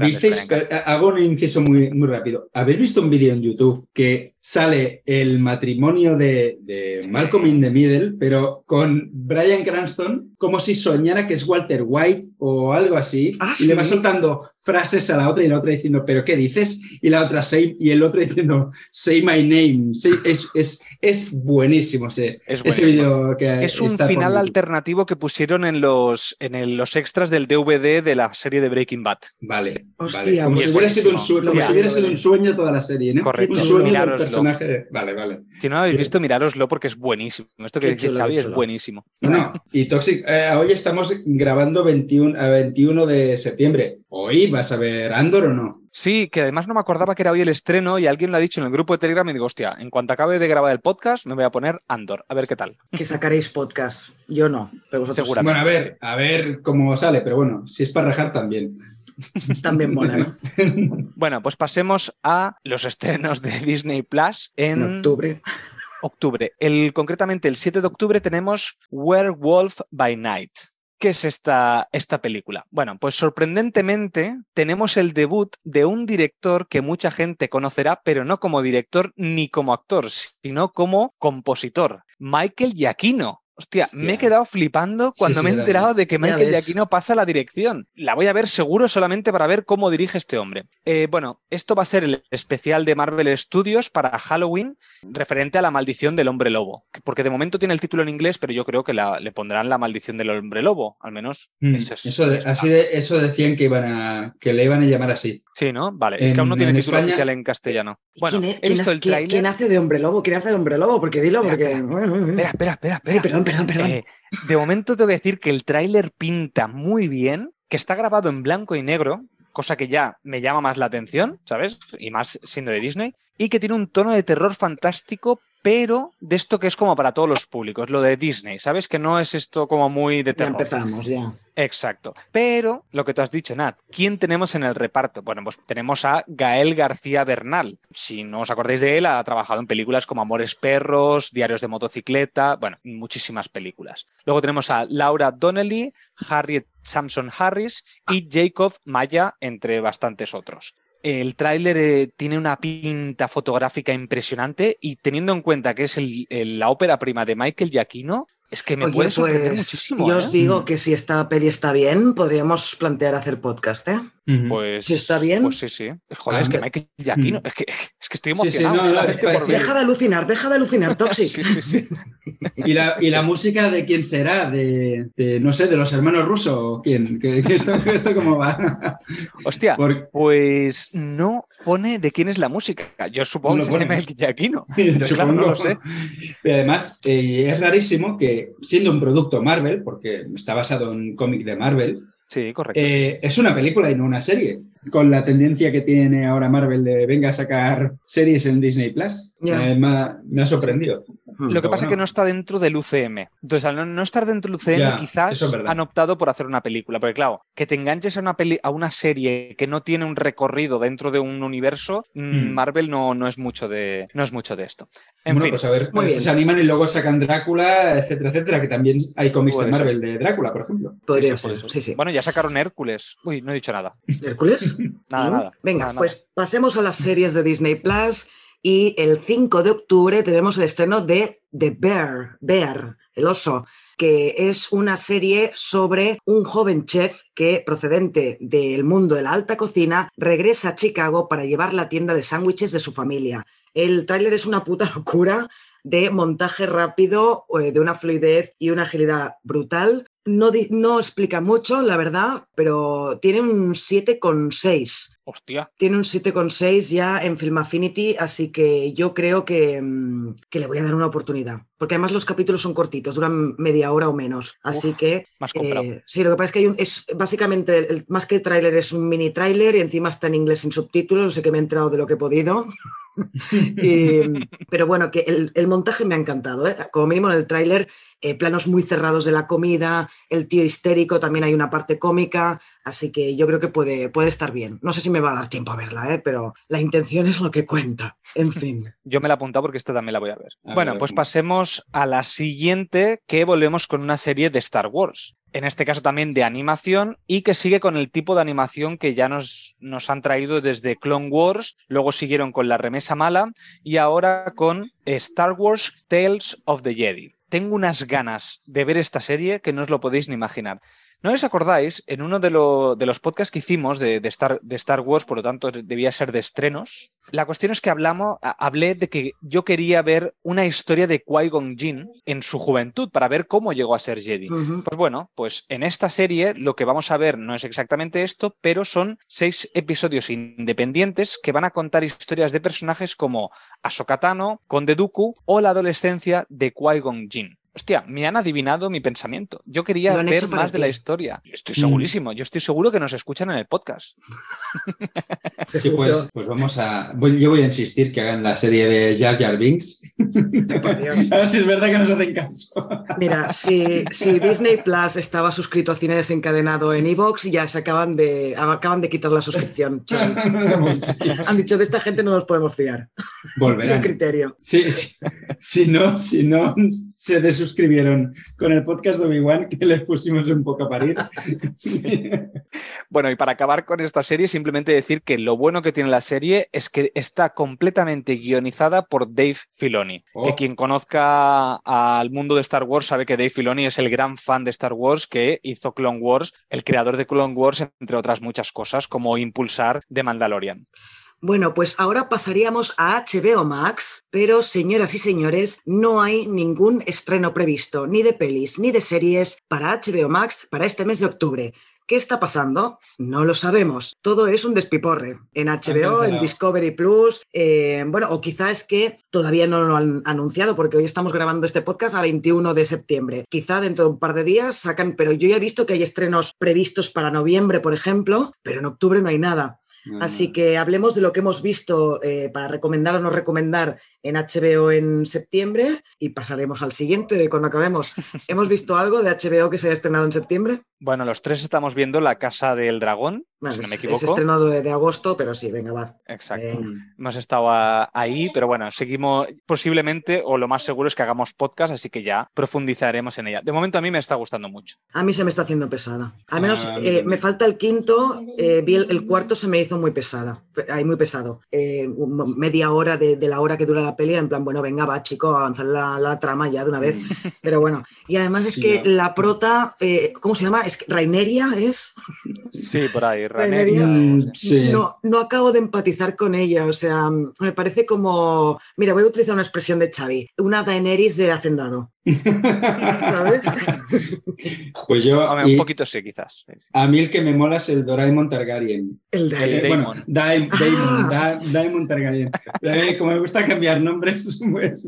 ¿Visteis? Hago un inciso muy, muy rápido. ¿Habéis visto un vídeo en YouTube que sale el matrimonio de, de Malcolm in the Middle, pero con Brian Cranston como si soñara que es Walter White o algo así? Ah, y le va soltando frases a la otra y la otra diciendo, ¿pero qué dices? Y la otra, say, y el otro diciendo, say my name. Say- es, es, es buenísimo ese, Es ese vídeo que Es un final alternativo que pusieron en los, en el- los extras del DVD de la serie de Breaking Bad. Vale. Hostia, vale. Como, pues si hubiera, sido un, buenísimo. sue- como Hostia. si hubiera sido un sueño toda la serie, ¿no? Correcto. Un sueño del personaje. Vale, vale. Si no lo habéis visto, mirároslo porque es buenísimo. Esto que Qué dice chulo, Xavi es buenísimo. No, y Toxic, eh, hoy estamos grabando 21, a 21 de septiembre. ¿Hoy vas a ver Andor o no? Sí, que además no me acordaba que era hoy el estreno y alguien lo ha dicho en el grupo de Telegram y digo, hostia, en cuanto acabe de grabar el podcast me voy a poner Andor, a ver qué tal. Que sacaréis podcast. Yo no, pero vosotros. Seguramente. Bueno, a ver, a ver cómo sale, pero bueno, si es para rajar también. también mola, ¿no? Bueno, pues pasemos a los estrenos de Disney Plus en, En octubre. octubre. El, concretamente el 7 de octubre tenemos Werewolf by Night, ¿Qué es esta, esta película? Bueno, pues sorprendentemente tenemos el debut de un director que mucha gente conocerá, pero no como director ni como actor, sino como compositor, Michael Giacchino. Hostia, Hostia. me he quedado flipando cuando sí, me he enterado de que Michael. Giacchino pasa la dirección. La voy a ver seguro solamente para ver cómo dirige este hombre. Eh, bueno, esto va a ser el especial de Marvel Studios para Halloween referente a la maldición del hombre lobo. Porque de momento tiene el título en inglés, pero yo creo que la- le pondrán la maldición del hombre lobo, al menos. Mm, ese es- Eso, de- es- así de, eso decían que iban a que le iban a llamar así. Sí, ¿no? Vale, es que aún no En- tiene en título España- oficial en castellano. Bueno, ¿Quién, es- he quién visto hace- el quién- tráiler. ¿Quién hace de hombre lobo? ¿Quién hace de hombre lobo? Porque dilo, Espera, porque... Espera, espera, espera, espera. Ay, perdón, Eh, de momento tengo que decir que el tráiler pinta muy bien, que está grabado en blanco y negro, cosa que ya me llama más la atención, ¿sabes? Y más siendo de Disney, y que tiene un tono de terror fantástico, pero de esto que es como para todos los públicos, lo de Disney, ¿sabes? Que no es esto como muy de ya terror. empezamos, ya. Exacto. Pero lo que tú has dicho, Nat, ¿quién tenemos en el reparto? Bueno, pues tenemos a Gael García Bernal. Si no os acordáis de él, ha trabajado en películas como Amores Perros, Diarios de Motocicleta, bueno, muchísimas películas. Luego tenemos a Laura Donnelly, Harriet Samson Harris y Jacob Maya, entre bastantes otros. El tráiler eh, tiene una pinta fotográfica impresionante y teniendo en cuenta que es el- el- la ópera prima de Michael Giacchino, es que me Oye, puede sorprender pues, muchísimo. Yo ¿eh? os digo Mm. que si esta peli está bien, podríamos plantear hacer podcast, ¿eh? Pues, Si está bien. Pues sí, sí. Joder, Ah, es que. Michael Giacchino, Mm. es, que, es que estoy Sí, sí, emocionado no, no, es-. Deja de alucinar, deja de alucinar, Toxic. Sí, sí, sí. ¿Y la, ¿Y la música de quién será? De, de, no sé, de los hermanos rusos. ¿O ¿Quién? ¿Qué, qué esto, esto cómo va? Hostia, Por- pues no pone de quién es la música. Yo supongo No que es. Michael Giacchino. Pero claro, no lo sé. Y además, eh, es rarísimo que, siendo un producto Marvel, porque está basado en un cómic de Marvel, Sí, correcto. eh, es una película y no una serie. Con la tendencia que tiene ahora Marvel de venga a sacar series en Disney Plus, Ya. eh, me, ha, me ha sorprendido. Mm. Lo que pasa es que no está dentro del UCM. Entonces, al no, no estar dentro del UCM, quizás es han optado por hacer una película. Porque, claro, que te enganches a una, peli a una serie que no tiene un recorrido dentro de un universo, mm, Mm. Marvel no, no, es mucho de, no es mucho de esto. En bueno, fin, pues a ver, Muy bien. se animan y luego sacan Drácula, etcétera, etcétera, que también hay cómics de ser. Marvel de Drácula, por ejemplo. Podría sí, ser. sí, sí. Bueno, ya sacaron Hércules. Uy, no he dicho nada. ¿Hércules? Nada, nada. Venga, nada, pues pasemos a las series de Disney Plus. Y el 5 de octubre tenemos el estreno de The Bear, Bear, el oso, que es una serie sobre un joven chef que, procedente del mundo de la alta cocina, regresa a Chicago para llevar la tienda de sándwiches de su familia. El tráiler es una puta locura de montaje rápido, eh, de una fluidez y una agilidad brutal. No, no explica mucho, la verdad, pero tiene un 7,6 Hostia. tiene un 7,6 ya en Film Affinity, así que yo creo que, mm, que le voy a dar una oportunidad. Porque además los capítulos son cortitos, duran media hora o menos. Así Uf, que. Más eh, sí, lo que pasa es que hay un, es básicamente, el- más que tráiler, es un mini tráiler y encima está en inglés sin subtítulos, no sé que me he entrado de lo que he podido. Y, pero bueno, que el, el montaje me ha encantado. ¿eh? Como mínimo en el tráiler, eh, planos muy cerrados de la comida, el tío histérico, también hay una parte cómica, así que yo creo que puede, puede estar bien. No sé si me va a dar tiempo a verla, ¿eh? pero la intención es lo que cuenta. En fin. Yo me la he apuntado porque esta también la voy a ver. A bueno, ver, pues pasemos a la siguiente, que volvemos con una serie de Star Wars. En este caso también de animación y que sigue con el tipo de animación que ya nos, nos han traído desde Clone Wars, luego siguieron con La Remesa Mala y ahora con Star Wars Tales of the Jedi. Tengo unas ganas de ver esta serie que no os lo podéis ni imaginar. ¿No os acordáis? En uno de, lo- de los podcasts que hicimos de, de Star, de Star Wars, por lo tanto debía ser de estrenos, la cuestión es que hablamos, hablé de que yo quería ver una historia de Qui-Gon Jinn en su juventud para ver cómo llegó a ser Jedi. Pues bueno, pues en esta serie lo que vamos a ver no es exactamente esto, pero son seis episodios independientes que van a contar historias de personajes como Ahsoka Tano, Conde Dooku o la adolescencia de Qui-Gon Jinn. Hostia, me han adivinado mi pensamiento. Yo quería ver más de la historia. Estoy Mm. segurísimo. Yo estoy seguro que nos escuchan en el podcast. Sí, pues, pues vamos a. voy- yo voy a insistir que hagan la serie de Jar Jar Binks. Por Dios. a ver si es verdad que nos hacen caso. Mira, si, si Disney Plus estaba suscrito a cine desencadenado en Evox, ya se acaban de, acaban de quitar la suscripción. Han dicho, de esta gente no nos podemos fiar. Tiene Volverán. criterio. Sí, sí. Si no, si no se, des- suscribieron con el podcast de Obi-Wan que les pusimos un poco a parir. Sí. Bueno, y para acabar con esta serie, simplemente decir que lo bueno que tiene la serie es que está completamente guionizada por Dave Filoni. Oh. Que quien conozca al mundo de Star Wars sabe que Dave Filoni es el gran fan de Star Wars que hizo Clone Wars, el creador de Clone Wars, entre otras muchas cosas, como impulsar de Mandalorian. Bueno, pues ahora pasaríamos a HBO Max, pero señoras y señores, no hay ningún estreno previsto, ni de pelis, ni de series para HBO Max para este mes de octubre. ¿Qué está pasando? No lo sabemos. Todo es un despiporre. En HBO, en. Discovery Plus, eh, bueno, o quizá es que todavía no lo han anunciado porque hoy estamos grabando este podcast a 21 de septiembre. Quizá dentro de un par de días sacan, pero yo ya he visto que hay estrenos previstos para noviembre, por ejemplo, pero en octubre no hay nada. Así que hablemos de lo que hemos visto eh, para recomendar o no recomendar en HBO en septiembre y pasaremos al siguiente de cuando acabemos. ¿Hemos visto algo de HBO que se haya estrenado en septiembre? Bueno, los tres estamos viendo La Casa del Dragón, si no me es- es equivoco. estrenado de, de agosto, pero sí, venga, va. Exacto. Eh, Hemos estado a- ahí, pero bueno, seguimos posiblemente, o lo más seguro es que hagamos podcast, así que ya profundizaremos en ella. De momento a mí me está gustando mucho. a mí se me está haciendo pesada. Al menos Ah, eh, me falta el quinto, eh, vi el, el cuarto se me hizo muy pesada, ay, muy pesado. Eh, media hora de, de la hora que dura la peli, en plan, bueno, venga, va, chico, avanzar la, la trama ya de una vez. Pero bueno, y además es Sí, que no. la prota, eh, ¿cómo se llama? Es que Raineria es. Sí, por ahí, Rhaenyra. Rhaenyra, Mm, sí. No, no acabo de empatizar con ella, o sea, me parece como, mira, voy a utilizar una expresión de Xavi, una Daenerys de hacendado, ¿sabes? Pues yo, Hombre, un poquito sí, quizás. A mí el que me mola es el Doraemon Targaryen. El. Eh, Daemon. Bueno, Daem- Daemon, Ah. Da- Daemon Targaryen. Pero a mí, como me gusta cambiar nombres, pues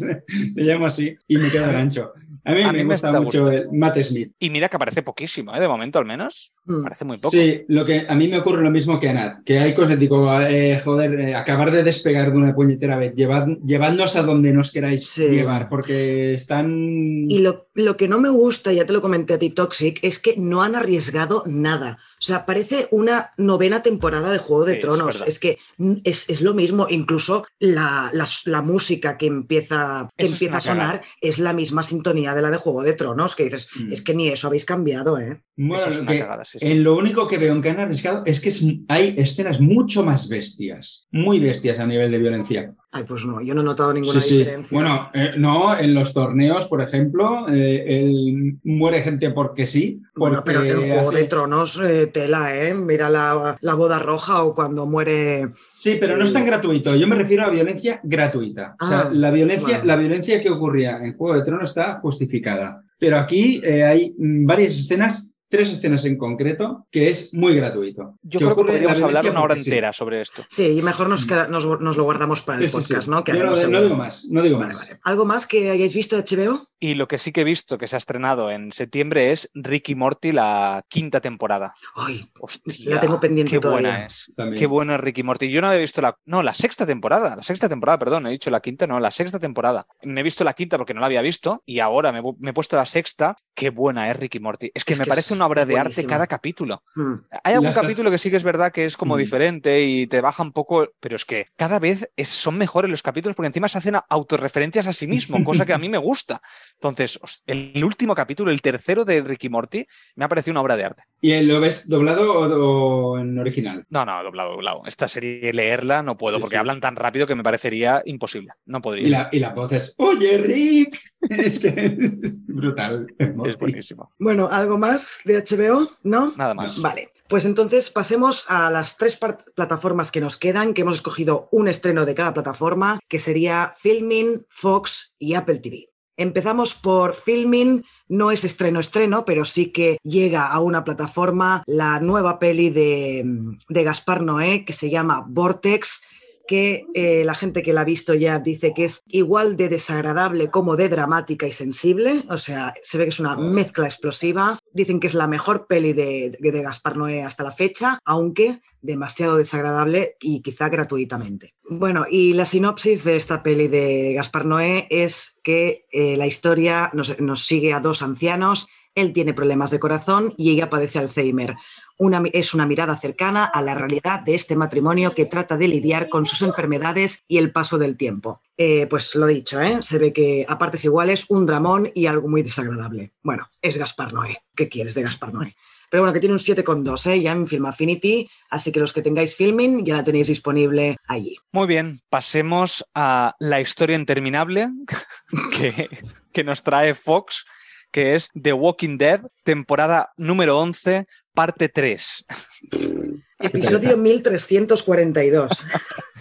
le llamo así y me quedo gancho. A mí, A me, mí me gusta está mucho el Matt Smith. Y mira que aparece poquísimo, ¿eh? de momento al menos. Mm. Parece muy poco. Sí, lo que a mí me ocurre lo mismo que a Nat, que hay cosas, digo, eh, joder, eh, acabar de despegar de una puñetera vez, llevad, llevadnos a donde nos queráis Sí. llevar, porque están... Y lo, lo que no me gusta, ya te lo comenté a ti, Toxic, es que no han arriesgado nada. O sea, parece una novena temporada de Juego de Sí, Tronos. Es, que mm, es, es lo mismo. Incluso la, la- la música que empieza, que Eso empieza a sonar cagada. es la misma sintonía de la de Juego de Tronos, que dices, Mm. es que ni eso habéis cambiado, ¿eh? Bueno, Eso es lo una que- cagada, sí, sí. En lo único que veo en que han arriesgado es que hay escenas mucho más bestias, muy bestias a nivel de violencia. Ay, pues no, yo no he notado ninguna Sí, sí. diferencia. Bueno, eh, no, en los torneos, por ejemplo, eh, el- muere gente porque sí. Bueno, pero porque en Juego hace- de Tronos, eh, tela, ¿eh? Mira la, la boda roja o cuando muere. Sí, pero no es tan gratuito. Yo me refiero a violencia gratuita. O sea, Ah, la violencia, bueno. la violencia que ocurría en Juego de Tronos está justificada. Pero aquí hay mm, varias escenas, tres escenas en concreto, que es muy gratuito. Yo creo que podríamos hablar una hora sí. entera sobre esto. Sí, y mejor nos, queda- nos, nos lo guardamos para el Sí, sí, sí. podcast, ¿no? Que Yo no, digo más, no digo Vale, más. vale. ¿Algo más que hayáis visto de HBO? Y lo que sí que he visto que se ha estrenado en septiembre es Ricky Morty, la quinta temporada. Ay, Hostia, La tengo pendiente qué todavía. buena es. También. Qué bueno es Ricky Morty. Yo no había visto la. No, la sexta temporada. La sexta temporada, perdón. He dicho la quinta, no, la sexta temporada. Me he visto la quinta porque no la había visto y ahora me, me he puesto la sexta. Qué buena es Ricky Morty. Es que Es me que parece es una obra de arte cada capítulo. mm, Hay algún Las- capítulo que sí que es verdad que es como Mm. diferente y te baja un poco, pero es que cada vez es- son mejores los capítulos porque encima se hacen autorreferencias a sí mismo, cosa que a mí me gusta. Entonces, el último capítulo, el tercero de Ricky Morty, me ha parecido una obra de arte. ¿Y lo ves doblado o, o en original? No, no, doblado, doblado. Esta serie leerla no puedo Sí, porque sí. hablan tan rápido que me parecería imposible. No podría. Y la, y la voz es, oye, Rick. Es que es brutal. Es buenísimo. Bueno, ¿algo más de HBO? ¿No? Nada más. Vale, pues entonces pasemos a las tres plataformas que nos quedan, que hemos escogido un estreno de cada plataforma, que sería Filmin, Fox y Apple TV. Empezamos por Filmin, no es estreno estreno, pero sí que llega a una plataforma la nueva peli de, de Gaspar Noé que se llama Vortex, que eh, la gente que la ha visto ya dice que es igual de desagradable como de dramática y sensible, o sea, se ve que es una mezcla explosiva. Dicen que es la mejor peli de, de Gaspar Noé hasta la fecha, aunque demasiado desagradable y quizá gratuitamente. Bueno, y la sinopsis de esta peli de Gaspar Noé es que eh, la historia nos, nos sigue a dos ancianos, él tiene problemas de corazón y ella padece Alzheimer una, es una mirada cercana a la realidad de este matrimonio que trata de lidiar con sus enfermedades y el paso del tiempo. Eh, pues lo dicho, ¿eh? se ve que a partes iguales un dramón y algo muy desagradable. Bueno, es Gaspar Noé. ¿Qué quieres de Gaspar Noé? Pero bueno, que tiene un 7,2 ¿eh? ya en Film Affinity, así que los que tengáis filming ya la tenéis disponible allí. Muy bien, pasemos a la historia interminable que, que nos trae Fox, que es The Walking Dead, temporada número 11, parte 3. Episodio 1342.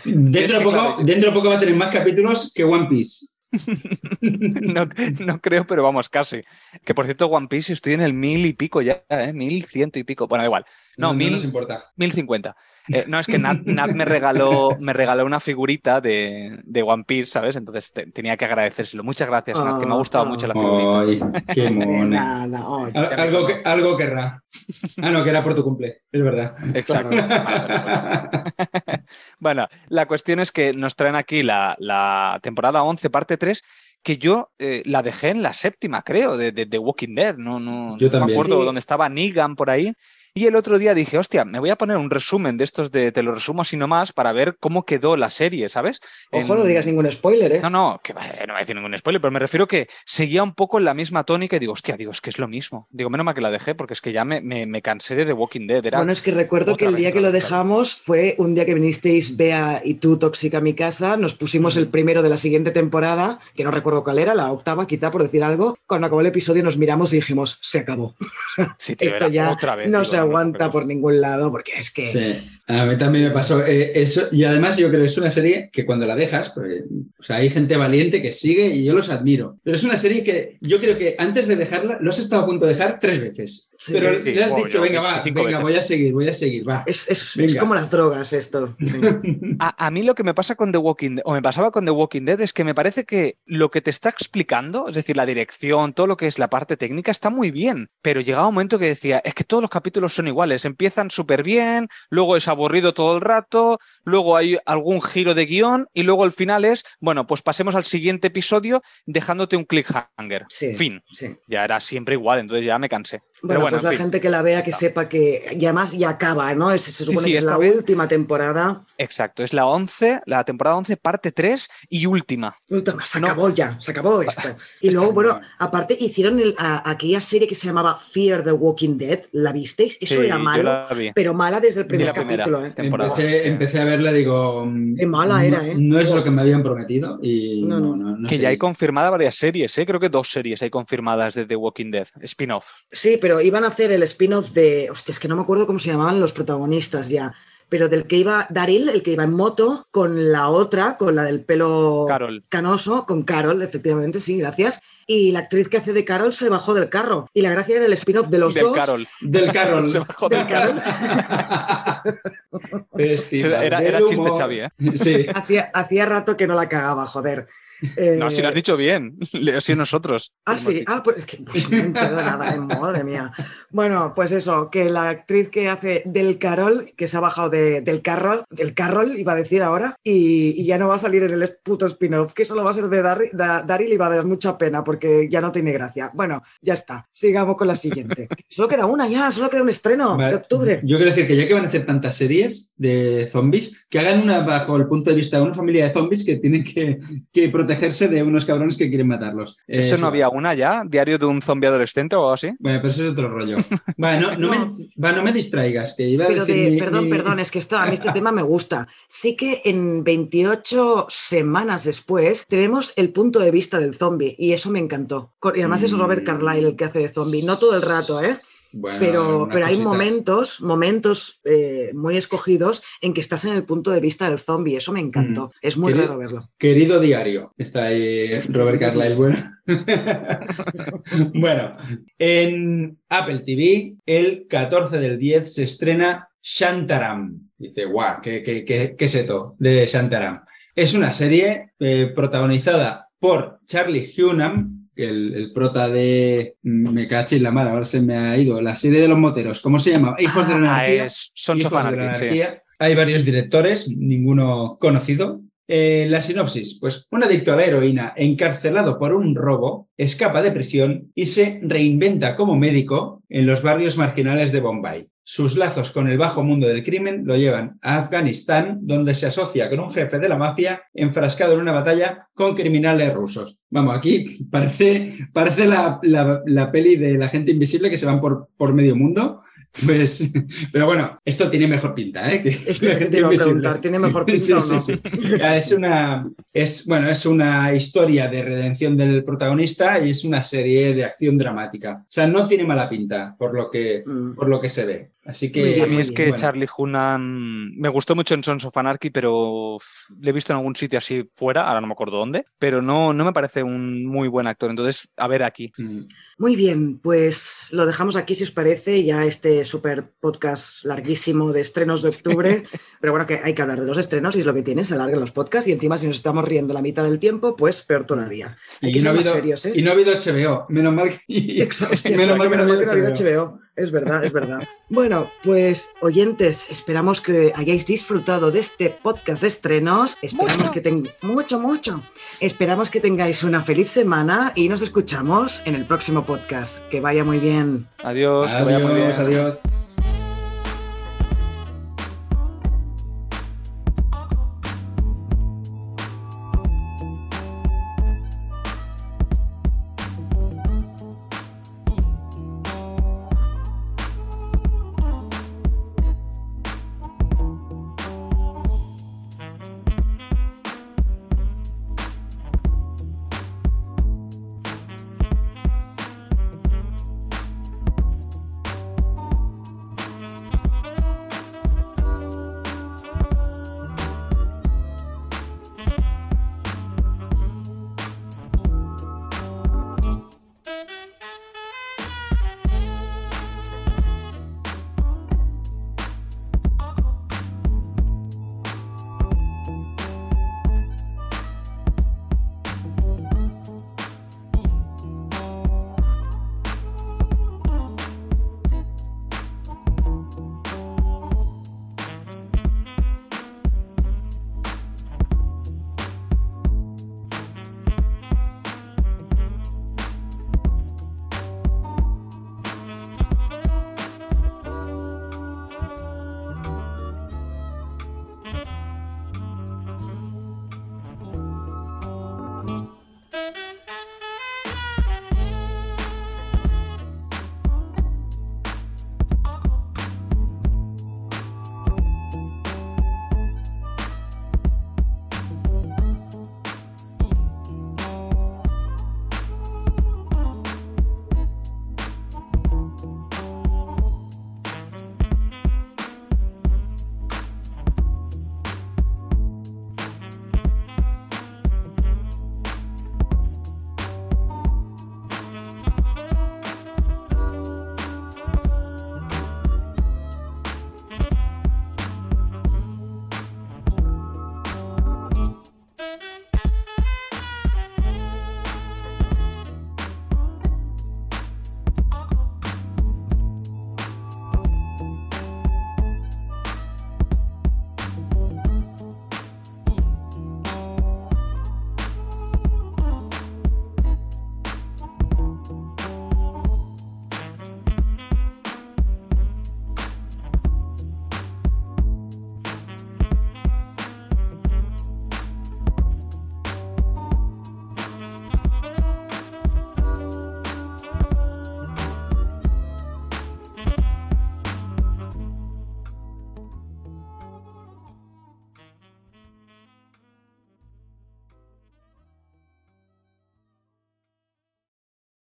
Dentro de, poco, dentro de poco va a tener más capítulos que One Piece. no, no, creo, pero vamos, casi. Que por cierto, One Piece estoy en el mil y pico ya, ¿eh? mil ciento y pico. Bueno, da igual. No, No, no mil, nos importa. mil cincuenta. Eh, no, es que Nat, Nat me, regaló, me regaló una figurita de, de One Piece, ¿sabes? Entonces te- tenía que agradecérselo. Muchas gracias, Nat, que me ha gustado Ah, mucho la figurita. Ay, qué mona. nada, ay. Al- Algo, que, algo querrá. Ah, no, que era por tu cumple, es verdad. Exacto. Bueno, la cuestión es que nos traen aquí la, la temporada 11, parte 3, que yo eh, la dejé en la séptima, creo, de, de, de Walking Dead. No, no, Yo no me también. acuerdo Sí. dónde estaba Negan por ahí. Y el otro día dije, hostia, me voy a poner un resumen de estos de te lo resumo así nomás para ver cómo quedó la serie, ¿sabes? Ojo, En- no digas ningún spoiler, ¿eh? No, no, que no voy a decir ningún spoiler, pero me refiero que seguía un poco en la misma tónica y digo, hostia, digo, es que es lo mismo. Digo, menos mal que la dejé porque es que ya me, me, me cansé de The Walking Dead. Era... Bueno, es que recuerdo que el día que lo dejamos fue un día que vinisteis Bea y tú, Tóxica, a mi casa. Nos pusimos el primero de la siguiente temporada, que no recuerdo cuál era, la octava, quizá por decir algo. Cuando acabó el episodio nos miramos y dijimos, se acabó. Sí, tío, Esto ya otra vez, no se aguanta pero- por ningún lado, porque es que. Sí, a mí también me pasó eh, eso. Y además yo creo que es una serie que cuando la dejas, porque, o sea, hay gente valiente que sigue y yo los admiro. Pero es una serie que yo creo que antes de dejarla, lo has estado a punto de dejar tres veces. Sí, pero sí, le has wow, dicho, yo venga, va, 25 venga, veces. voy a seguir, voy a seguir, va. Es, es- es como las drogas esto. A, a mí lo que me pasa con The Walking Dead, o me pasaba con The Walking Dead, es que me parece que lo que te está explicando, es decir, la dirección, todo lo que es la parte técnica, está muy bien. Pero llegaba un momento que decía, es que todos los capítulos son iguales. Empiezan súper bien, luego es aburrido todo el rato, luego hay algún giro de guion y luego el final es, bueno, pues pasemos al siguiente episodio dejándote un cliffhanger. Sí. Fin. Sí. Ya era siempre igual, entonces ya me cansé. Bueno, bueno, pues la fin. gente que la vea, que sepa que. Y además ya acaba, ¿no? Es- se supone sí, que es la vez- última temporada. Exacto, es la 11, la temporada 11, parte 3 y última. Última, se No. acabó ya, se acabó esto. Y Está luego, bueno, bien. aparte hicieron el- a- aquella serie que se llamaba Fear the Walking Dead, ¿la visteis? Eso Sí, era malo, pero mala desde el primer capítulo, ¿eh? temporada. Empecé, sí. empecé a verla, digo. Qué mala no- era, ¿eh? No es lo que me habían prometido y No, no, no. no, no que sé. ya hay confirmadas varias series, ¿eh? creo que dos series hay confirmadas de The Walking Dead, spin-off. Sí, pero iban a hacer el spin-off de. Hostia, es que no me acuerdo cómo se llamaban los protagonistas ya. Pero del que iba Daryl, el que iba en moto, con la otra, con la del pelo Carol. canoso, con Carol, efectivamente, sí, gracias. Y la actriz que hace de Carol se bajó del carro. Y la gracia era el spin-off de los Del dos. Carol. Del Carol. Se bajó del Del Carol. Era- chiste. Xavi, ¿eh? Sí. Hacía, hacía rato que no la cagaba, joder. Eh, No, si lo has dicho bien, le así nosotros. Ah, lo sí, ah, pues es que pues, no nada, eh, madre mía. Bueno, pues eso, que la actriz que hace del Carol, que se ha bajado de- del Carol, del Carol, iba a decir ahora, y, y ya no va a salir en el puto spin-off, que solo va a ser de Daryl y va a dar mucha pena porque ya no tiene gracia. Bueno, ya está, sigamos con la siguiente. solo queda una ya, solo queda un estreno Vale. de octubre. Yo quiero decir que ya que van a hacer tantas series de zombies, que hagan una bajo el punto de vista de una familia de zombies que tienen que, que protegerse de unos cabrones que quieren matarlos. Eh, ¿Eso no había una ya? ¿Diario de un zombie adolescente o algo así? Bueno, pero eso es otro rollo. Bueno, no, no Me, va, no me distraigas, que iba a Pero decir de, mi- perdón, mi- perdón, es que esto, a mí este tema me gusta. Sí que en 28 semanas después tenemos el punto de vista del zombie y eso me encantó. Y además es Robert Mm. Carlyle el que hace de zombie, no todo el rato, ¿eh? Bueno, Pero, pero hay momentos, momentos eh, muy escogidos en que estás en el punto de vista del zombie. Eso me encantó. Es muy Querido- raro verlo. Querido diario, está ahí Robert Carlyle. Bueno. bueno, en Apple TV, el 14 del 10 se estrena Shantaram. Dice, guau, qué, qué, qué, qué seto de Shantaram. Es una serie eh, protagonizada por Charlie Hunnam, el, el prota de. Me caché la mala, ahora se me ha ido. La serie de los moteros, ¿cómo se llama? Hijos de la Ah, anarquía. es of Hijos de la sí. Hay varios directores, ninguno conocido. Eh, la sinopsis, pues un adicto a la heroína encarcelado por un robo escapa de prisión y se reinventa como médico en los barrios marginales de Bombay. Sus lazos con el bajo mundo del crimen lo llevan a Afganistán, donde se asocia con un jefe de la mafia enfrascado en una batalla con criminales rusos. Vamos, aquí parece, parece la, la, la peli de la gente invisible que se van por, por medio mundo. Pues, pero bueno, esto tiene mejor pinta, ¿eh? Que Es que te iba a preguntar, ¿tiene mejor pinta Sí, o sí, no? sí. Es una, es, bueno, es una historia de redención del protagonista y es una serie de acción dramática. O sea, no tiene mala pinta por lo que, Mm. por lo que se ve. Así que bien, A mí es que bueno. Charlie Hunnam me gustó mucho en Sons of Anarchy, pero le he visto en algún sitio así fuera, ahora no me acuerdo dónde, pero no, no me parece un muy buen actor. Entonces, a ver aquí. Mm. Muy bien, pues lo dejamos aquí si os parece, ya este super podcast larguísimo de estrenos de octubre, pero bueno, que hay que hablar de los estrenos y es lo que tiene, se alargan los podcasts y encima si nos estamos riendo la mitad del tiempo, pues peor todavía. Hay Y que no, ser ha más habido, serios, ¿eh? y no ha habido HBO. Menos mal que, menos mal que no ha menos mal que no ha habido habido HBO. HBO. Es verdad, es verdad. Bueno, pues oyentes, esperamos que hayáis disfrutado de este podcast de estrenos. Esperamos Mucho. que tengáis mucho, mucho. Esperamos que tengáis una feliz semana y nos escuchamos en el próximo podcast. Que vaya muy bien. Adiós, que vaya muy bien. Adiós, adiós.